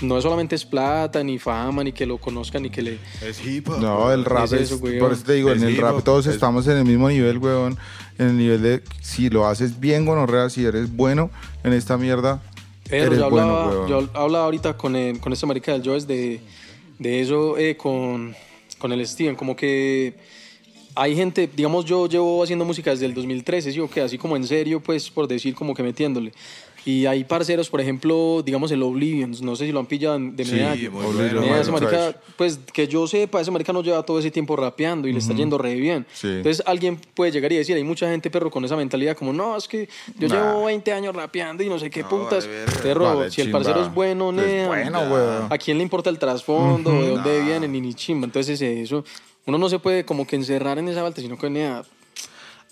no solamente es plata, ni fama, ni que lo conozcan, ni que le...
Es hip hop.
No, el rap
Es
es,
eso,
por eso te digo,
Es
en el rap todos
es-
estamos en el mismo nivel, weón. En el nivel de si lo haces bien, gonorrea, si eres bueno en esta mierda,
Pero
eres
yo
bueno,
hablaba,
weón.
yo hablaba ahorita con, el, con esta marica del Joes de, de eso eh, con, con el Steven, como que hay gente, digamos yo llevo haciendo música desde el 2013, ¿sí o qué? Así como en serio, pues por decir como que metiéndole. Y hay parceros, por ejemplo, digamos el Oblivion, no sé si lo han pillado de
Sí, muy
Oblivion,
bueno.
Bueno,
marica, pues que yo sepa, ese marica no lleva todo ese tiempo rapeando y le está yendo re bien.
Sí.
Entonces alguien puede llegar y decir, hay mucha gente, perro, con esa mentalidad como, no, es que yo
Nah.
llevo 20 años rapeando y no sé qué
No,
putas. Perro,
Vale,
si el parcero es bueno, nea,
bueno,
Ya.
¿a quién le importa el trasfondo? ¿De dónde
Nah.
viene? Ni ni chimba. Entonces eso, uno no se puede como que encerrar en esa vuelta, sino que nea,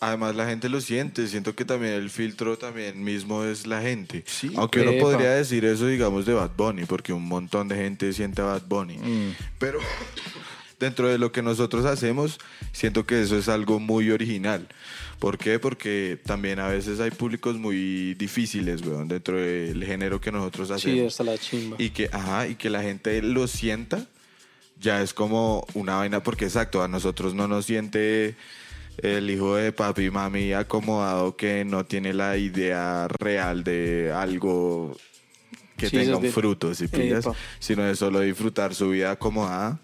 Además la gente lo siente, siento que también el filtro también mismo es la gente.
Sí,
Aunque uno podría decir eso, digamos, de Bad Bunny, porque un montón de gente siente a Bad Bunny. Pero [laughs] dentro de lo que nosotros hacemos, siento que eso es algo muy original. ¿Por qué? Porque también a veces hay públicos muy difíciles, weón, dentro del género que nosotros hacemos.
sí, hasta la chimba.
Y que, ajá, y que la gente lo sienta, ya es como una vaina, porque exacto, a nosotros no nos siente el hijo de papi y mami acomodado que no tiene la idea real de algo que
Sí,
tenga un fruto, si pillas,
Epa.
sino de solo disfrutar su vida acomodada.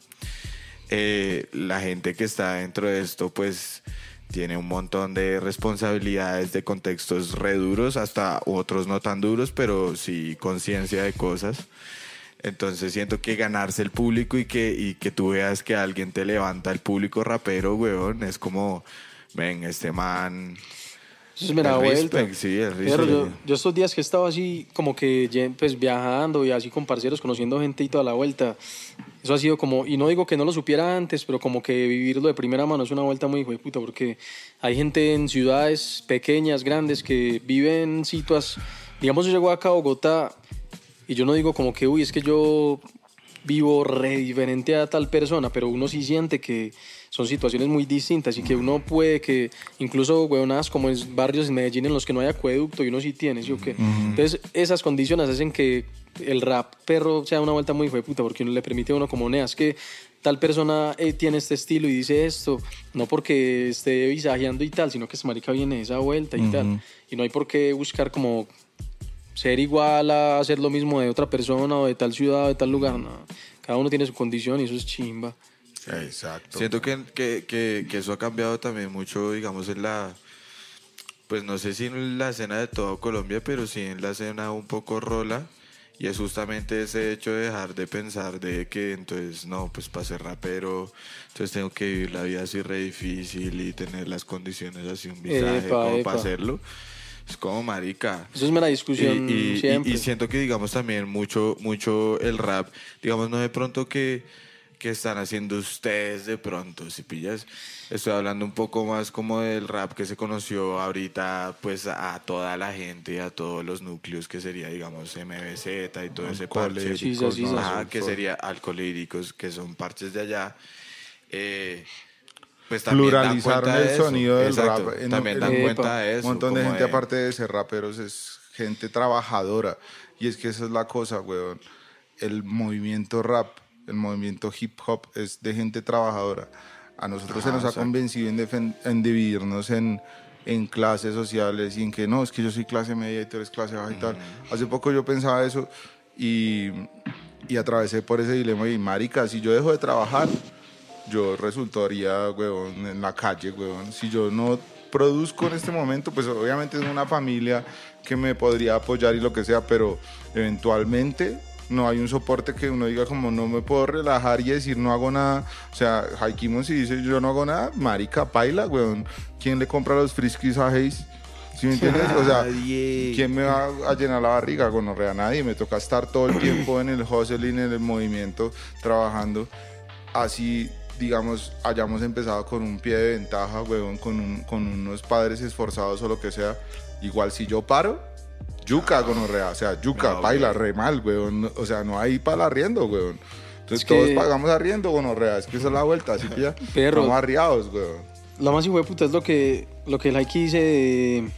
Eh, la gente que está dentro de esto, pues tiene un montón de responsabilidades de contextos re duros, hasta otros no tan duros, pero sí conciencia de cosas. Entonces siento que ganarse el público y que, y que tú veas que alguien te levanta el público rapero, weón, es como, ven, este man...
Eso me da vuelta.
respect, sí, el
Pero yo, yo estos días que he estado así como que pues viajando y así con parceros, conociendo gente y toda la vuelta, eso ha sido como, y no digo que no lo supiera antes, pero como que vivirlo de primera mano es una vuelta muy hijo de puta, porque hay gente en ciudades pequeñas, grandes, que viven situaciones, digamos yo llego acá a Bogotá y yo no digo como que, uy, es que yo vivo re diferente a tal persona, pero uno sí siente que son situaciones muy distintas y que uno puede que, incluso, huevonadas como en barrios en Medellín en los que no hay acueducto y uno sí tiene, ¿sí o qué? Entonces, esas condiciones hacen que el rap perro sea una vuelta muy de puta, porque uno le permite a uno como, neas, que tal persona eh, tiene este estilo y dice esto, no porque esté visajeando y tal, sino que ese marica viene de esa vuelta y tal. Y no hay por qué buscar como ser igual a hacer lo mismo de otra persona o de tal ciudad o de tal lugar. No. Cada uno tiene su condición y eso es chimba.
Exacto.
Siento que, que, que, que eso ha cambiado también mucho, digamos, en la, pues no sé si en la escena de todo Colombia, pero sí en la escena un poco rola. Y es justamente ese hecho de dejar de pensar de que entonces, no, pues para ser rapero, entonces tengo que vivir la vida así re difícil y tener las condiciones así, un visaje
Epa,
como
epa.
para hacerlo. Es como marica.
Eso es mera discusión
Y,
siempre.
y siento que, digamos, también mucho, mucho el rap, digamos, no de pronto que, que están haciendo ustedes de pronto, si pillas. Estoy hablando un poco más como del rap que se conoció ahorita, pues a toda la gente, a todos los núcleos que sería, digamos, MBZ y todo ese parche.
Sí, sí, sí, sí.
Ajá, que sería alcohólicos, que son parches de allá. Eh, pues también
Pluralizaron
de
el sonido del
Exacto,
rap. En-
También dan cuenta de eso.
Un montón de gente, aparte de ser raperos, es gente trabajadora. Y es que esa es la cosa, weón. El movimiento rap, el movimiento hip hop es de gente trabajadora. A nosotros se nos ha convencido en, en dividirnos en, en clases sociales y en que no, es que yo soy clase media y tú eres clase baja y tal. Hace poco yo pensaba eso y, y atravesé por ese dilema y marica, si yo dejo de trabajar, yo resultaría, huevón, en la calle, huevón. Si yo no produzco en este momento, pues obviamente es una familia que me podría apoyar y lo que sea, pero eventualmente no hay un soporte que uno diga como no me puedo relajar y decir no hago nada. O sea, Haikimon si dice yo no hago nada, marica, paila, weón. ¿Quién le compra los friskies a Hayes? ¿Sí me entiendes? O sea. ¿quién me va a llenar la barriga? Gonorrea, nadie. Me toca estar todo el tiempo en el hustling, en el movimiento, trabajando. Así, digamos, hayamos empezado con un pie de ventaja, huevón, con, un- con unos padres esforzados o lo que sea. Igual si yo paro, yuca, gonorrea. O sea, yuca,
No,
baila re mal, huevón. O sea, no hay para arriendo, huevón. Entonces
Es que-
todos pagamos arriendo, gonorrea. Es que esa es la vuelta, así que ya [laughs]
Perro.
estamos arriados, huevón.
La más hijo de puta es lo que, lo que el dice de,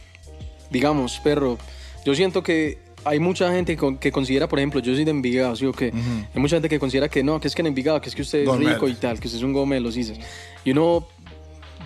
digamos, perro. Yo siento que hay mucha gente que, con- que considera, por ejemplo, yo soy de Envigado, ¿sí o qué? Hay mucha gente que considera que no, que es que en Envigado, que es que usted es rico y tal, que usted es un gomelo, sí. Y uno,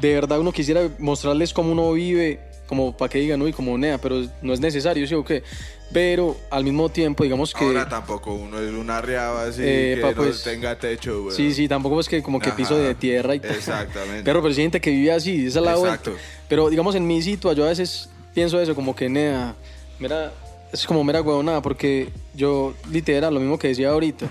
de verdad, uno quisiera mostrarles cómo uno vive, como para que digan, uy, como nea, pero no es necesario, ¿sí o qué? Pero al mismo tiempo, digamos que...
Ahora tampoco uno es una riaba así
Eh,
que
pa,
no
pues,
tenga techo, güey.
Sí, sí, tampoco es que como que
Ajá,
piso de tierra y tal.
exactamente.
Pero, pero hay gente que vive así, esa es la
Exacto.
vuelta. Pero digamos en mi sitio, yo a veces pienso eso, como que nea, mira, es como mera huevonada, porque yo, literal, lo mismo que decía ahorita,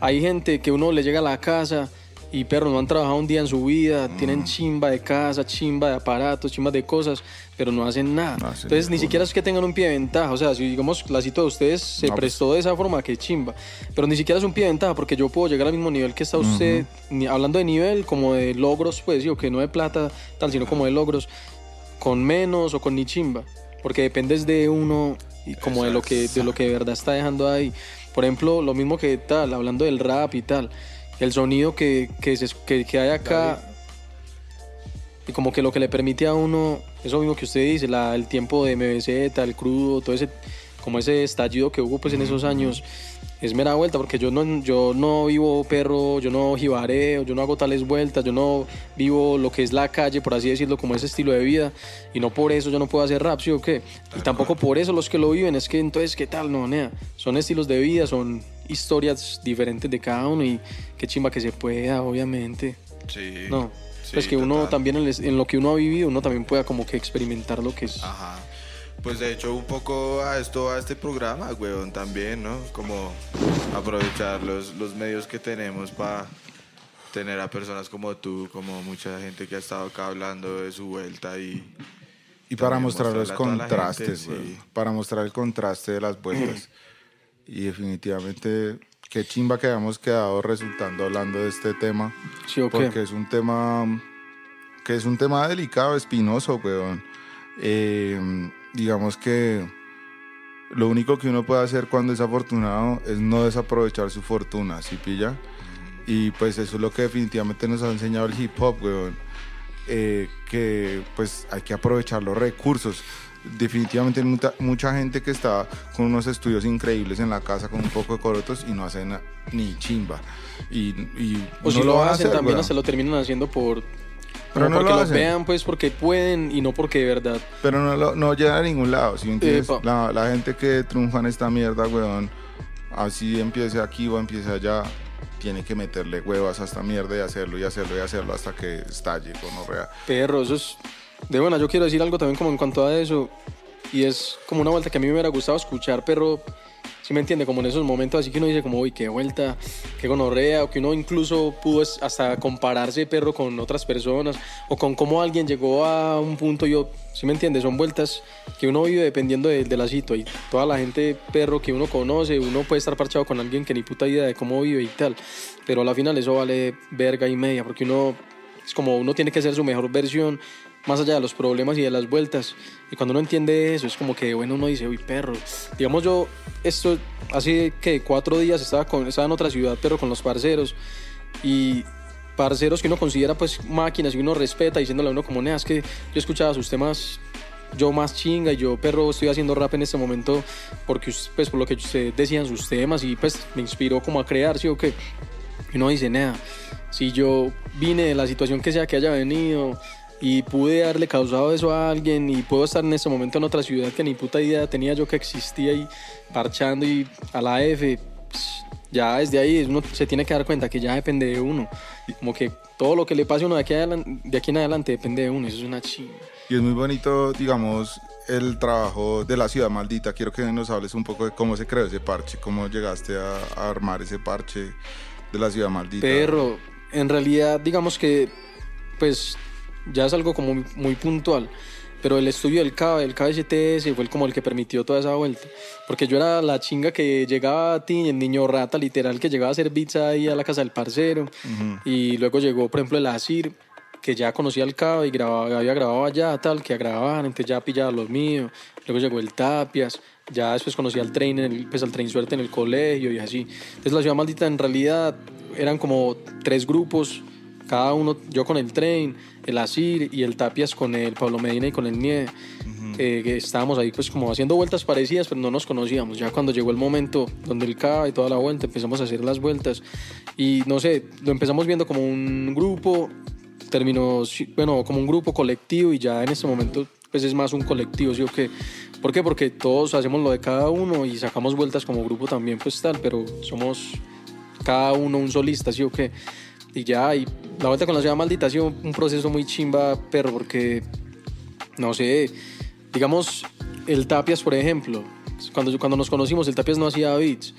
hay gente que uno le llega a la casa y perros no han trabajado un día en su vida,
Mm.
tienen chimba de casa, chimba de aparatos, chimba de cosas, pero no hacen nada.
No hacen
Entonces, ni siquiera es que tengan un pie de ventaja. O sea, si digamos la cita de ustedes se
No, pues.
prestó de esa forma, que chimba. Pero ni siquiera es un pie de ventaja, porque yo puedo llegar al mismo nivel que está usted, hablando de nivel, como de logros, pues, o que no de plata, tal, sino como de logros, con menos o con ni chimba. Porque dependes de uno y como de lo que de lo que de verdad está dejando ahí. Por ejemplo, lo mismo que tal, hablando del rap y tal, el sonido que, que, se- que, que hay acá y como que lo que le permite a uno, eso mismo que usted dice, la, el tiempo de MBZ, el crudo, todo ese, como ese estallido que hubo pues en esos años, es mera vuelta, porque yo no, yo no vivo perro, yo no jibareo, yo no hago tales vueltas, yo no vivo lo que es la calle, por así decirlo, como ese estilo de vida, y no por eso yo no puedo hacer rap, ¿sí o qué? Y tampoco por eso los que lo viven, es que entonces, ¿qué tal? No, nea, son estilos de vida, son historias diferentes de cada uno, y qué chimba que se pueda, obviamente.
Sí.
No,
Sí,
pues que uno
total.
también en, les- en lo que uno ha vivido, uno también pueda como que experimentar lo que es.
Ajá. Pues de hecho un poco a esto, a este programa, weón, también, ¿no? Como aprovechar los, los medios que tenemos para tener a personas como tú, como mucha gente que ha estado acá hablando de su vuelta y...
Y para mostrar los contrastes,
gente, sí.
para mostrar el contraste de las vueltas. [clears throat] y definitivamente, qué chimba que hayamos quedado resultando hablando de este tema.
Sí, ¿o qué?
Porque es un tema que es un tema delicado, espinoso, weón. Eh, digamos que lo único que uno puede hacer cuando es afortunado es no desaprovechar su fortuna, ¿sí pilla? Y pues eso es lo que definitivamente nos ha enseñado el hip hop, weón. Eh, que pues hay que aprovechar los recursos. Definitivamente hay mucha, mucha gente que está con unos estudios increíbles en la casa con un poco de corotos y no hacen ni chimba. Y, y
o si lo, hacen también
weón.
hasta lo terminan haciendo por...
Pero no lo
vean pues porque pueden y no porque de verdad.
Pero no, lo- no llega a ningún lado, ¿sí. La, la gente que triunfa en esta mierda, weón, así empiece aquí o empiece allá, tiene que meterle huevas a esta mierda y hacerlo y hacerlo y hacerlo hasta que estalle con orrea.
Perro, eso es... De buena, yo quiero decir algo también como en cuanto a eso. Y es como una vuelta que a mí me hubiera gustado escuchar, pero... Si me entiende, como en esos momentos así que uno dice como, uy, qué vuelta, qué gonorrea, o que uno incluso pudo hasta compararse perro con otras personas, o con cómo alguien llegó a un punto, yo, si me entiende, son vueltas que uno vive dependiendo de, de la cita y toda la gente perro que uno conoce, uno puede estar parchado con alguien que ni puta idea de cómo vive y tal, pero a la final eso vale verga y media, porque uno es como uno tiene que ser su mejor versión, más allá de los problemas y de las vueltas. Y cuando uno entiende eso, es como que, bueno, uno dice, uy, perro. Digamos, yo, esto, hace que cuatro días estaba, con, estaba en otra ciudad, pero con los parceros. Y parceros que uno considera, pues, máquinas y uno respeta, diciéndole a uno como, nea, es que yo escuchaba sus temas. Yo más chinga y yo, perro, estoy haciendo rap en este momento porque, pues, por lo que ustedes decían sus temas y, pues, me inspiró como a crear, ¿sí o qué? Y uno dice, nada, si yo vine de la situación que sea que haya venido y pude haberle causado eso a alguien y puedo estar en este momento en otra ciudad que ni puta idea tenía yo que existía y parchando y a la F, pues, ya desde ahí uno se tiene que dar cuenta que ya depende de uno. Como que todo lo que le pase a uno de aquí, adelan- de aquí en adelante depende de uno, eso es una chinga.
Y es muy bonito, digamos, el trabajo de la ciudad maldita. Quiero que nos hables un poco de cómo se creó ese parche, cómo llegaste a, a armar ese parche de la ciudad maldita.
Pero en realidad, digamos que, pues, ya es algo como muy, muy puntual. Pero el estudio del CAB, el KBCTS, fue como el que permitió toda esa vuelta. Porque yo era la chinga que llegaba a ti, el niño rata, literal, que llegaba a hacer beats ahí a la casa del parcero. Y luego llegó, por ejemplo, el Asir, que ya conocía el CAB y grababa, había grabado allá, tal, que grababan, entonces ya pillaba los míos. Luego llegó el Tapias, ya después conocí al Train, en el- pues al Train Suerte en el colegio y así. Entonces la Ciudad Maldita en realidad eran como tres grupos, cada uno, yo con el Train, el Asir y el Tapias con el Pablo Medina y con el Nie. Eh, que estábamos ahí pues como haciendo vueltas parecidas, pero no nos conocíamos. Ya cuando llegó el momento donde el CAB y toda la vuelta, empezamos a hacer las vueltas y no sé, lo empezamos viendo como un grupo, terminó, bueno, como un grupo colectivo y ya en este momento pues es más un colectivo, ¿sí o qué? ¿Por qué? Porque todos hacemos lo de cada uno y sacamos vueltas como grupo también, pues tal, pero somos cada uno un solista, ¿sí o qué? Y ya, y la vuelta con la ciudad maldita ha sido un proceso muy chimba, pero porque, no sé, digamos, el Tapias, por ejemplo, cuando, cuando nos conocimos, el Tapias no hacía beats.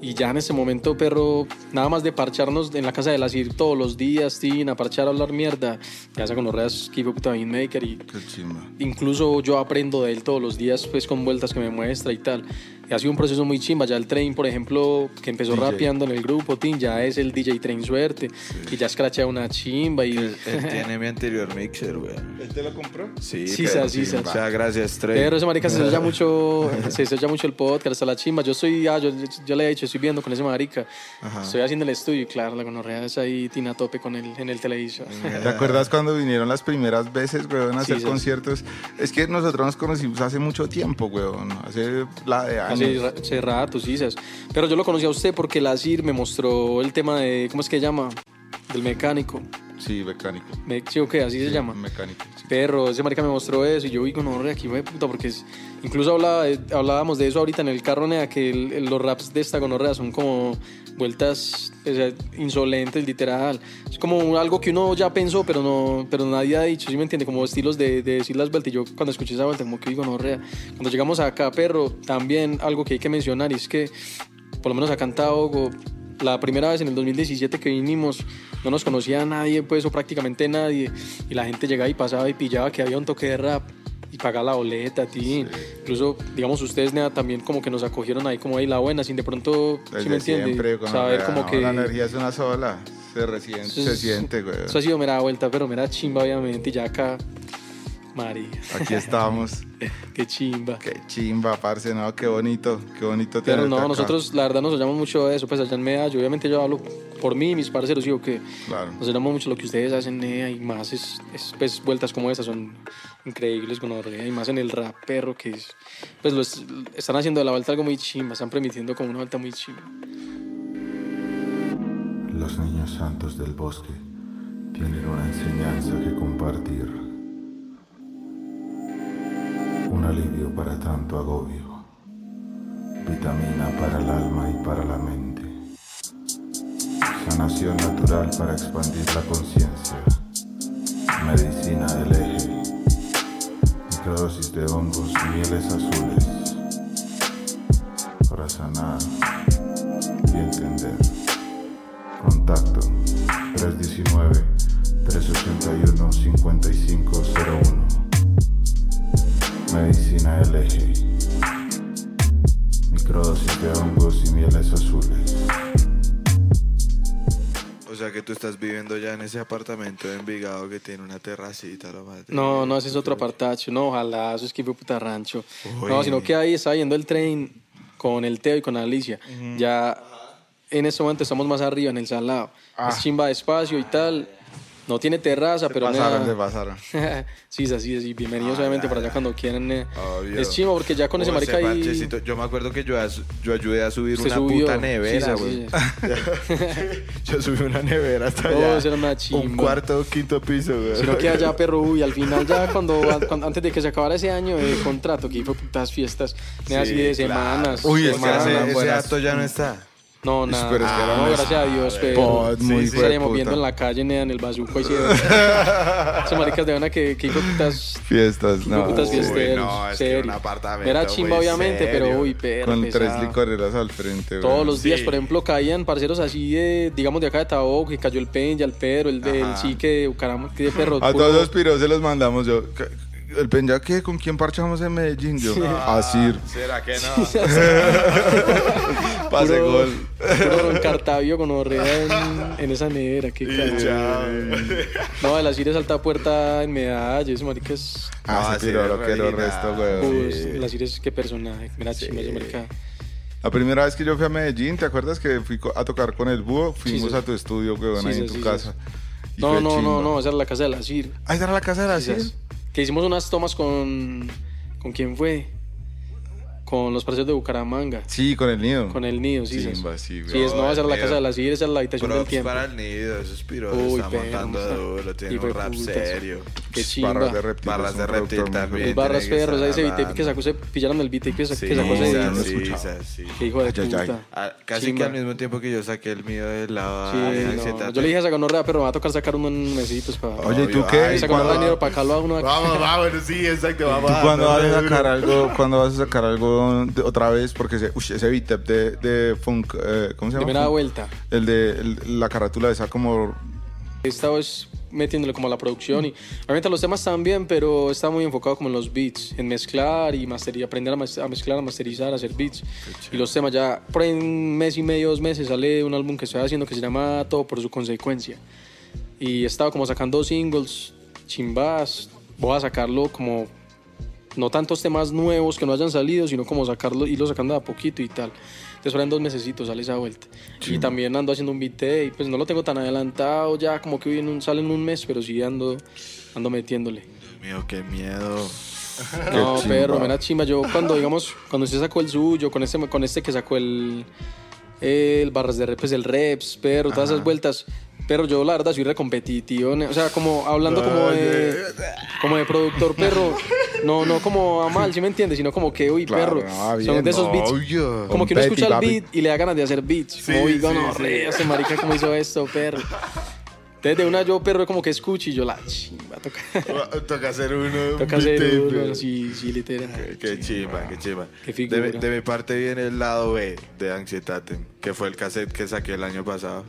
Y ya en ese momento, perro, nada más de parcharnos en la casa de la CIR todos los días, tin, a parchar, a hablar mierda. Ya se con los reas que puta beatmaker y
Qué chimba.
incluso yo aprendo de él todos los días, pues con vueltas que me muestra y tal. Y ha sido un proceso muy chimba. Ya el Train, por ejemplo, que empezó
DJ.
rapeando en el grupo, tin, ya es el DJ Train Suerte. Y ya escrachea una chimba y...
Él, él tiene mi anterior mixer, güey.
¿Él te lo compró?
Sí,
Sisas,
pero-
sisas.
O sea, gracias, Trey.
Pero ese marica se [laughs] oye mucho, se oye mucho el podcast, hasta la chimba. Yo estoy, ah, yo, yo le he dicho, estoy viendo con ese marica. Estoy haciendo el estudio y claro, la gonorrea es ahí, tina tope con el, en el televisor.
¿Te acuerdas cuando vinieron las primeras veces, weón, a
Sí,
hacer
sí.
conciertos? Es que nosotros nos conocimos hace mucho tiempo, weón. Hace la de años.
Hace, ra- hace rato, sí. Pero yo lo conocí a usted porque la CIR me mostró el tema de, ¿cómo es que se llama? Del mecánico.
Sí, mecánico.
Me, ¿Sí o qué? Así se
Sí,
llama.
Mecánico. sí.
Perro, ese marica me mostró eso y yo vi con horror aquí, güey, puta, porque es- incluso hablaba de- hablábamos de eso ahorita en el carro, nea, que el- los raps de esta gonorrea son como vueltas o sea, insolentes, literal. Es como algo que uno ya pensó, pero no pero nadie ha dicho, ¿sí me entiende? Como estilos de, de decir las vueltas. Y yo cuando escuché esa vuelta, como que digo, gonorrea. Cuando llegamos acá, perro, también algo que hay que mencionar y es que por lo menos acá en Tahogo, la primera vez en el 2017 que vinimos, no nos conocía a nadie, pues, o prácticamente nadie, y la gente llegaba y pasaba y pillaba que había un toque de rap y pagaba la boleta, ti. Incluso, digamos, ustedes nea, también como que nos acogieron ahí como ahí la buena, sin de pronto, ¿sí
Desde
me entiende? Saber como que...
La energía es una sola. Se, resiente,
Eso
se siente, güey.
Eso ha sido mera vuelta, pero mera chimba, obviamente, y ya acá, María,
Aquí estamos. [laughs]
qué chimba.
Qué chimba, parce, no, qué bonito, qué bonito
Pero no,
acá.
nosotros la verdad nos hallamos mucho de eso, pues allá en Medallo, obviamente yo hablo por mí y mis parceros, digo que
Claro.
nos hallamos mucho lo que ustedes hacen Nea, y más es, es, pues vueltas como esas son increíbles con y más en el rap perro que es, pues lo es- están haciendo de la vuelta algo muy chimba, están permitiendo como una vuelta muy chimba.
Los niños santos del bosque tienen una enseñanza que compartir. Un alivio para tanto agobio. Vitamina para el alma y para la mente. Sanación natural para expandir la conciencia. Medicina del eje. Microdosis de hongos y mieles azules. Para sanar y entender. Contacto 319-381-5501. Medicina del eje. Microdosis de hongos y mieles azules.
O sea que tú estás viviendo ya en ese apartamento de Envigado que tiene una terracita, lo más.
No, no, ese es otro apartacho, no, ojalá, eso es que fue puta rancho. No, sino que ahí está yendo el tren con el Teo y con Alicia. Ya en este momento estamos más arriba, en el salado. Es chimba de espacio y tal. No tiene terraza, pero
pasaron,
nada.
se pasaron. [laughs]
sí, así, así. Bienvenidos obviamente para allá cuando quieran. eh. Es chimba porque ya con ese
Oh,
marica ahí...
Yo me acuerdo que yo, yo ayudé a subir
Se
una
subió.
puta nevera, güey.
sí. [laughs]
yo subí una nevera hasta
Oh,
allá.
eso era una
Un cuarto o quinto piso, güey.
Sino que allá, perro, uy, al final ya cuando, cuando- antes de que se acabara ese año de contrato, que fue putas fiestas,
Sí,
así de semanas.
Uy,
ese, ese acto ya no está.
No, nada.
pero era
no, gracias a Dios, pero
spot muy
sí,
de
estaríamos viendo en la calle, nea, en el bazuco, sí. Esos maricas de una que, que putas,
Fiestas, no.
putas fiesteros.
no, es que
serio.
un apartamento
Era chimba,
muy
obviamente,
serio.
pero uy, perro,
Con tres licoreras al frente, güey.
Todos los días,
Sí.
por ejemplo, caían parceros así de, digamos, de acá de Taboco, que cayó el Peña, el Pedro, el del de Bucaramanga, que de perro.
A
puro-
todos los piros se los mandamos yo. ¿El Peña qué? ¿Con quién parchamos en Medellín? Yo, Asir.
¿Será que no? [laughs] [laughs]
Pase
puro-
gol.
Puro Ron Cartavio con orrea en, en esa nevera, qué. No, de la Siria salta puerta en medalla, ese marica es.
Ah,
Ah, sí,
lo quiero
realidad.
resto, güey.
Pues, la Siria es qué personaje, mira chimba ese marica.
La primera vez que yo fui a Medellín, ¿te acuerdas que fui a tocar con el búho? Fuimos
sí.
a tu estudio, güey,
Sí,
ahí
sí,
en tu
sí,
casa.
No, no, no, no, esa era la casa de la Siria.
Ahí está la casa de la
Quizás. Que hicimos unas tomas con. ¿Con quién fue? Con los parceros de Bucaramanga.
Sí, con el nido.
Con el nido, sí.
Chimba,
sí.
sí, güey.
Sí, es, no, esa era la
el
casa de la Siria, esa era la habitación del
Props
tiempo.
para el nido, esos piros
Uy,
está
perro,
montando
está-
duro, tiene
hijo
un
de
rap
putas.
serio.
Qué chimba.
Barras de reptil.
Barras
es
de reptil también.
Barras perros, ese beat que sacó, se pillaron el beat que, sa-
Sí,
que sacó ese
sí.
Qué hijo de
Ay, ay, ay.
puta.
Ah, Casi
Chimba.
que al mismo tiempo que yo saqué el mío de la
Sí, no, Yo le dije a esa gonorrea, pero me va a tocar sacar unos mesitos para.
Oye, ¿y tú qué?
ay,
esa
¿Cuándo-
gonorrea dinero para acá lo hago uno aquí.
Vamos, vamos, sí, exacto, vamos.
¿Tú cuándo vas a sacar algo, cuándo vas a sacar algo de- otra vez porque ese, ush, ese beat up de, de Funk, eh, ¿cómo se llama? Funk.
vuelta.
El de el- la carátula esa como
He estado es metiéndole como a la producción y obviamente los temas también, pero está muy enfocado como en los beats, en mezclar y masterizar, aprender a, mezclar, a masterizar, a hacer beats. Y los temas ya, por ahí un mes y medio, dos meses sale un álbum que estoy haciendo que se llama Todo por su consecuencia. Y he estado como sacando singles, chimbas, voy a sacarlo como no tantos temas nuevos que no hayan salido, sino como sacarlo, irlo sacando de a poquito y tal. Entonces ahora en dos mesecitos sale esa vuelta. Y también ando haciendo un beat y pues no lo tengo tan adelantado ya, como que hoy en un, sale en un mes, pero sí ando, ando metiéndole.
Dios mío, qué miedo. [laughs]
No,
chimba.
perro, mera chimba. Yo cuando, digamos, cuando usted sacó el suyo, con este, con este que sacó el, el barras de repes, el reps, perro, todas esas vueltas. Pero yo la verdad soy recompetitivo, o sea, como hablando como de, como de productor, perro, [laughs] no, no como a mal, ¿sí me entiendes? Sino como que, uy,
Claro,
perro,
ah, bien,
son de esos beats,
Obvio.
como que uno
Competi,
escucha el
papi.
beat y le da ganas de hacer beats, como, uy, no, re, ese marica como hizo esto, perro. Entonces de una yo, perro, como que escucho y yo la chimba, toca, [laughs]
Toca hacer uno.
toca hacer
beat
uno, sí, sí, literal.
Qué chimba, qué chimba.
Qué figura.
De, mi- de mi parte viene el lado B de Anxietatem, que fue el cassette que saqué el año pasado.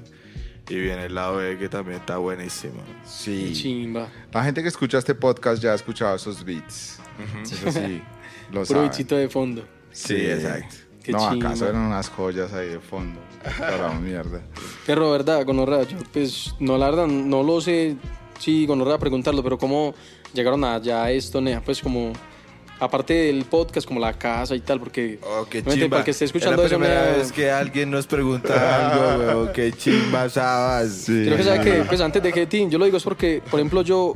Y viene el lado B que también está buenísimo.
Qué
sí.
chimba.
La gente que escucha este podcast ya ha escuchado esos beats. Eso sí, [laughs] lo
Puro bichito de fondo.
Sí, exacto.
Qué
no,
chimba.
acaso eran unas joyas ahí de fondo. Para mierda.
Pero, verdad, gonorrea, yo pues, no, la verdad, no lo sé, sí, gonorrea preguntarlo, pero cómo llegaron allá a esto, nea, pues como, aparte del podcast, como la casa y tal, porque,
Oh, qué chimba.
para que esté escuchando
es la
eso,
primera
nea,
vez que alguien nos pregunta algo, weón. Qué chimba sabas.
creo que sabe que, pues antes de que, Tim, yo lo digo es porque, por ejemplo, yo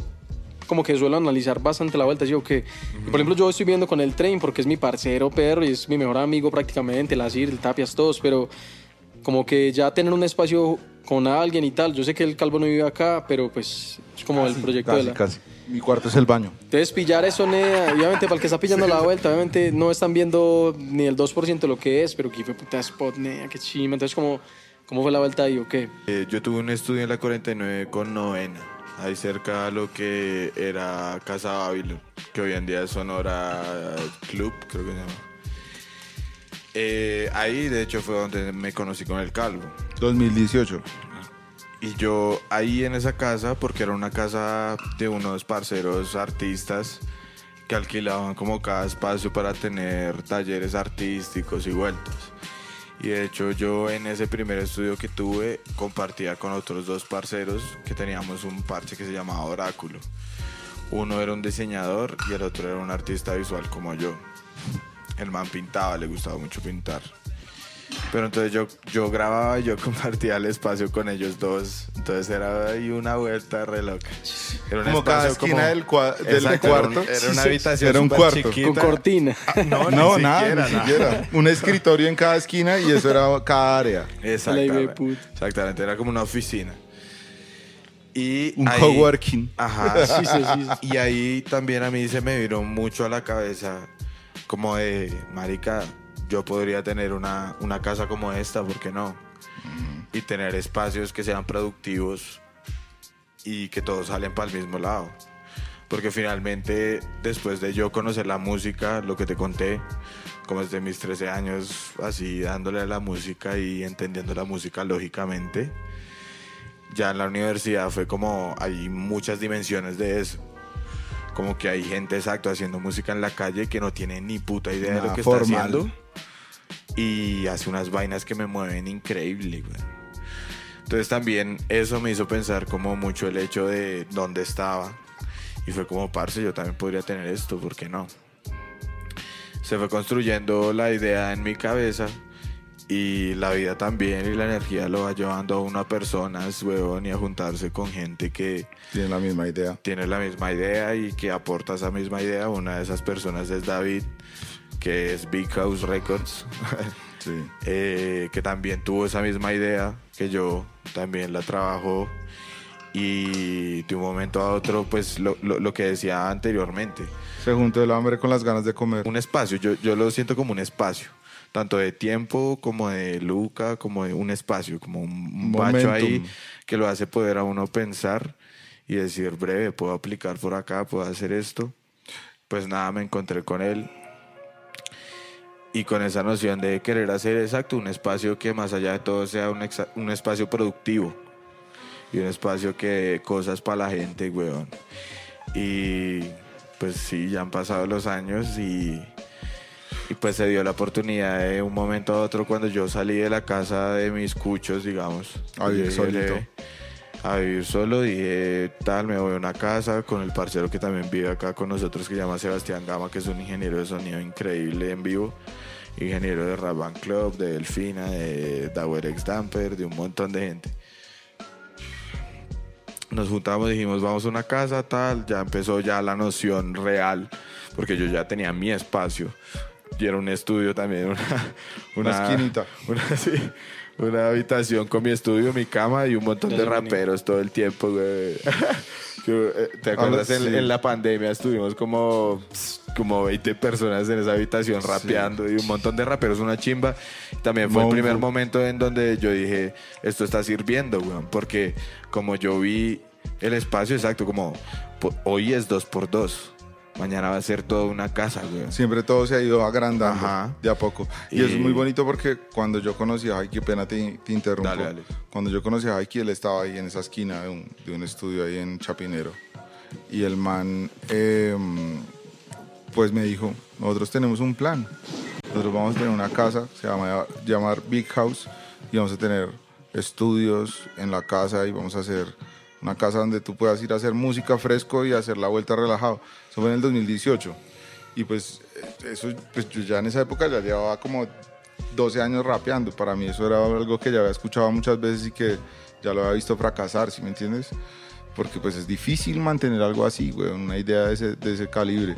como que suelo analizar bastante la vuelta, digo que, por ejemplo, yo estoy viendo con el tren porque es mi parcero, perro, y es mi mejor amigo prácticamente, la CIR, el Tapias, todos, pero como que ya tener un espacio con alguien y tal, yo sé que el calvo no vive acá, pero pues es como el proyecto de
Casi,
la...
casi. Mi cuarto es el baño.
Entonces, pillar eso, nea, obviamente para el que está pillando la vuelta, obviamente no están viendo ni el 2% de lo que es, pero que fue puta spot, nea, qué chima. Entonces, ¿cómo, cómo fue la vuelta ahí o qué?
Eh, yo tuve un estudio en la 49 con novena, ahí cerca a lo que era Casa Babylon, que hoy en día es Sonora Club, creo que se llama. Eh, ahí, de hecho, fue donde me conocí con el calvo.
2018.
Y yo ahí en esa casa, porque era una casa de unos parceros artistas que alquilaban como cada espacio para tener talleres artísticos y vueltas. Y de hecho yo en ese primer estudio que tuve compartía con otros dos parceros que teníamos un parche que se llamaba Oráculo. Uno era un diseñador y el otro era un artista visual como yo. El man pintaba, le gustaba mucho pintar. Pero entonces yo, yo grababa y yo [laughs] compartía el espacio con ellos dos. Entonces era ahí una vuelta re loca. Era un
Como cada esquina del cua- del
Exacto,
cuarto.
Era, un- era una habitación
Era un cuarto.
chiquita.
Con cortina. [laughs]
No,
No,
ni
nada,
siquiera,
ni
nada.
siquiera. Un escritorio en cada esquina y eso era cada área.
Exactamente. Exactamente, era como una oficina. Y
Un
ahí-
coworking.
Ajá. [laughs]
Sí, sí, sí.
Y ahí también a mí se me vino mucho a la cabeza como de, marica, yo podría tener una, una casa como esta, ¿por qué no? Y tener espacios que sean productivos y que todos salen para el mismo lado. Porque finalmente, después de yo conocer la música, lo que te conté, como desde mis 13 años, así dándole a la música y entendiendo la música lógicamente, ya en la universidad fue como, hay muchas dimensiones de eso. Como que hay gente exacto haciendo música en la calle que no tiene ni puta idea de lo
Nada
que
formal.
está haciendo. Y hace unas vainas que me mueven increíble, güey. Entonces también eso me hizo pensar como mucho el hecho de dónde estaba. Y fue como, parce, yo también podría tener esto, ¿por qué no? Se fue construyendo la idea en mi cabeza y la vida también y la energía lo va llevando a uno a personas, huevón, y a juntarse con gente que
Tienen la misma idea.
tiene la misma idea y que aporta esa misma idea. Una de esas personas es David, que es Big House Records, [laughs]
Sí.
eh, que también tuvo esa misma idea que yo, también la trabajó y de un momento a otro, pues lo, lo- lo que decía anteriormente,
Se juntó el hambre con las ganas de comer.
un espacio, yo, yo lo siento como un espacio. Tanto de tiempo como de Luca, como de un espacio, como un, bacho ahí que lo hace poder a uno pensar y decir, breve, puedo aplicar por acá, puedo hacer esto. Pues nada, me encontré con él. Y con esa noción de querer hacer exacto un espacio que más allá de todo sea un, un espacio productivo y un espacio que dé cosas para la gente, weón. Y pues sí, ya han pasado los años y, y pues se dio la oportunidad de un momento a otro cuando yo salí de la casa de mis cuchos, digamos.
A vivir
Llegué
solito.
de- A vivir solo, dije, tal, me voy a una casa con el parcero que también vive acá con nosotros, que se llama Sebastián Gama, que es un ingeniero de sonido increíble en vivo. Ingeniero de Rap Band Club, de Delfina, de Dower X Damper, de un montón de gente nos juntamos, dijimos, vamos a una casa, tal, ya empezó ya la noción real, porque yo ya tenía mi espacio. Y era un estudio también, [laughs] una,
Una esquinita. [laughs]
Una, sí, una habitación con mi estudio, mi cama y un montón de raperos todo el tiempo, güey. [laughs] Yo, eh, ¿Te acuerdas?
Habla-
en,
sí.
en la pandemia estuvimos como, como 20 personas en esa habitación rapeando y un montón de raperos, una chimba. También fue el
Mongo.
primer momento en donde yo dije, esto está sirviendo, weón, porque como yo vi el espacio exacto, como hoy es dos por dos, mañana va a ser toda una casa, weón.
Siempre todo se ha ido agrandando
Ajá.
de a poco. Y,
Y-
eso es muy bonito porque cuando yo conocí a Haiki, pena te, te interrumpo.
Dale, dale.
Cuando yo conocí a Haiki, él estaba ahí en esa esquina de un, de un estudio ahí en Chapinero. Y el man, eh, pues me dijo, nosotros tenemos un plan. Nosotros vamos a tener una casa, se llama llamar Big House, y vamos a tener estudios en la casa y vamos a hacer una casa donde tú puedas ir a hacer música fresco y hacer la vuelta relajado. Eso fue en el 2018. Y pues eso, pues yo ya en esa época ya llevaba como 12 años rapeando. Para mí eso era algo que ya había escuchado muchas veces y que ya lo había visto fracasar, ¿sí me entiendes? Porque pues es difícil mantener algo así, güey, una idea de ese, de ese calibre.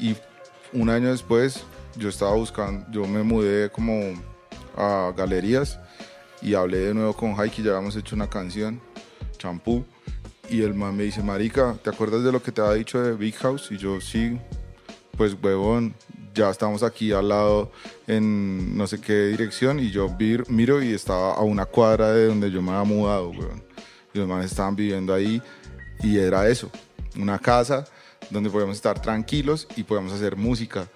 Y un año después yo estaba buscando, yo me mudé como a galerías y hablé de nuevo con Haiki, ya habíamos hecho una canción, Champú, y el man me dice, marica, ¿te acuerdas de lo que te había dicho de Big House? Y yo, sí, pues huevón, ya estamos aquí al lado en no sé qué dirección y yo miro y estaba a una cuadra de donde yo me había mudado, huevón. Y los manes estaban viviendo ahí y era eso, una casa donde podíamos estar tranquilos y podíamos hacer música.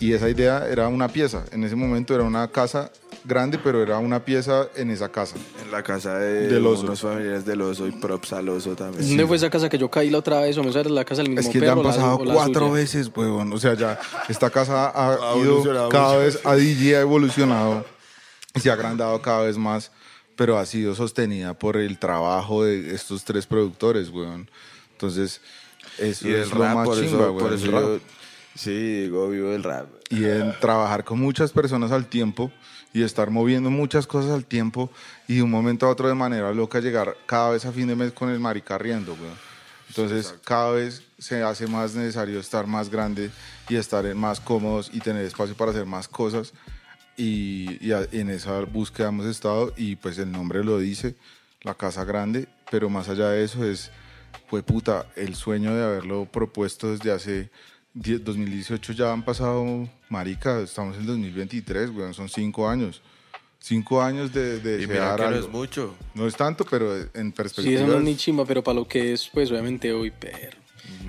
Y esa idea era una pieza, en ese momento era una casa grande, pero era una pieza en esa casa.
En la casa de
Del oso.
unos familiares del oso y props al oso también.
¿Dónde fue esa casa que yo caí la otra vez? ¿O me era la casa del mismo
Es que ya
perro?
han
la-
pasado
la
cuatro
suya?
veces, huevón. O sea, ya esta casa ha,
Ha
ido
evolucionado
cada vez, a DJ ha evolucionado y se ha agrandado cada vez más, pero ha sido sostenida por el trabajo de estos tres productores, weón. Entonces, eso
Y
es
el
lo
rap,
más
por
chimba,
eso,
weón,
por eso
rap.
yo, sí, digo, vivo del rap.
Y en trabajar con muchas personas al tiempo y estar moviendo muchas cosas al tiempo y de un momento a otro de manera loca llegar cada vez a fin de mes con el marica riendo, weón. Entonces cada vez se hace más necesario estar más grande y estar más cómodos y tener espacio para hacer más cosas y, y en esa búsqueda hemos estado y pues el nombre lo dice, la casa grande, pero más allá de eso es, fue puta, el sueño de haberlo propuesto desde hace 10 2018 ya han pasado, marica, estamos en 2023, weón, son cinco años. Cinco años de, de
Y mira que no es mucho.
No es tanto, pero en
Sí,
perspectiva.
eso no es ni chimba, pero para lo que es, pues obviamente hoy, pero.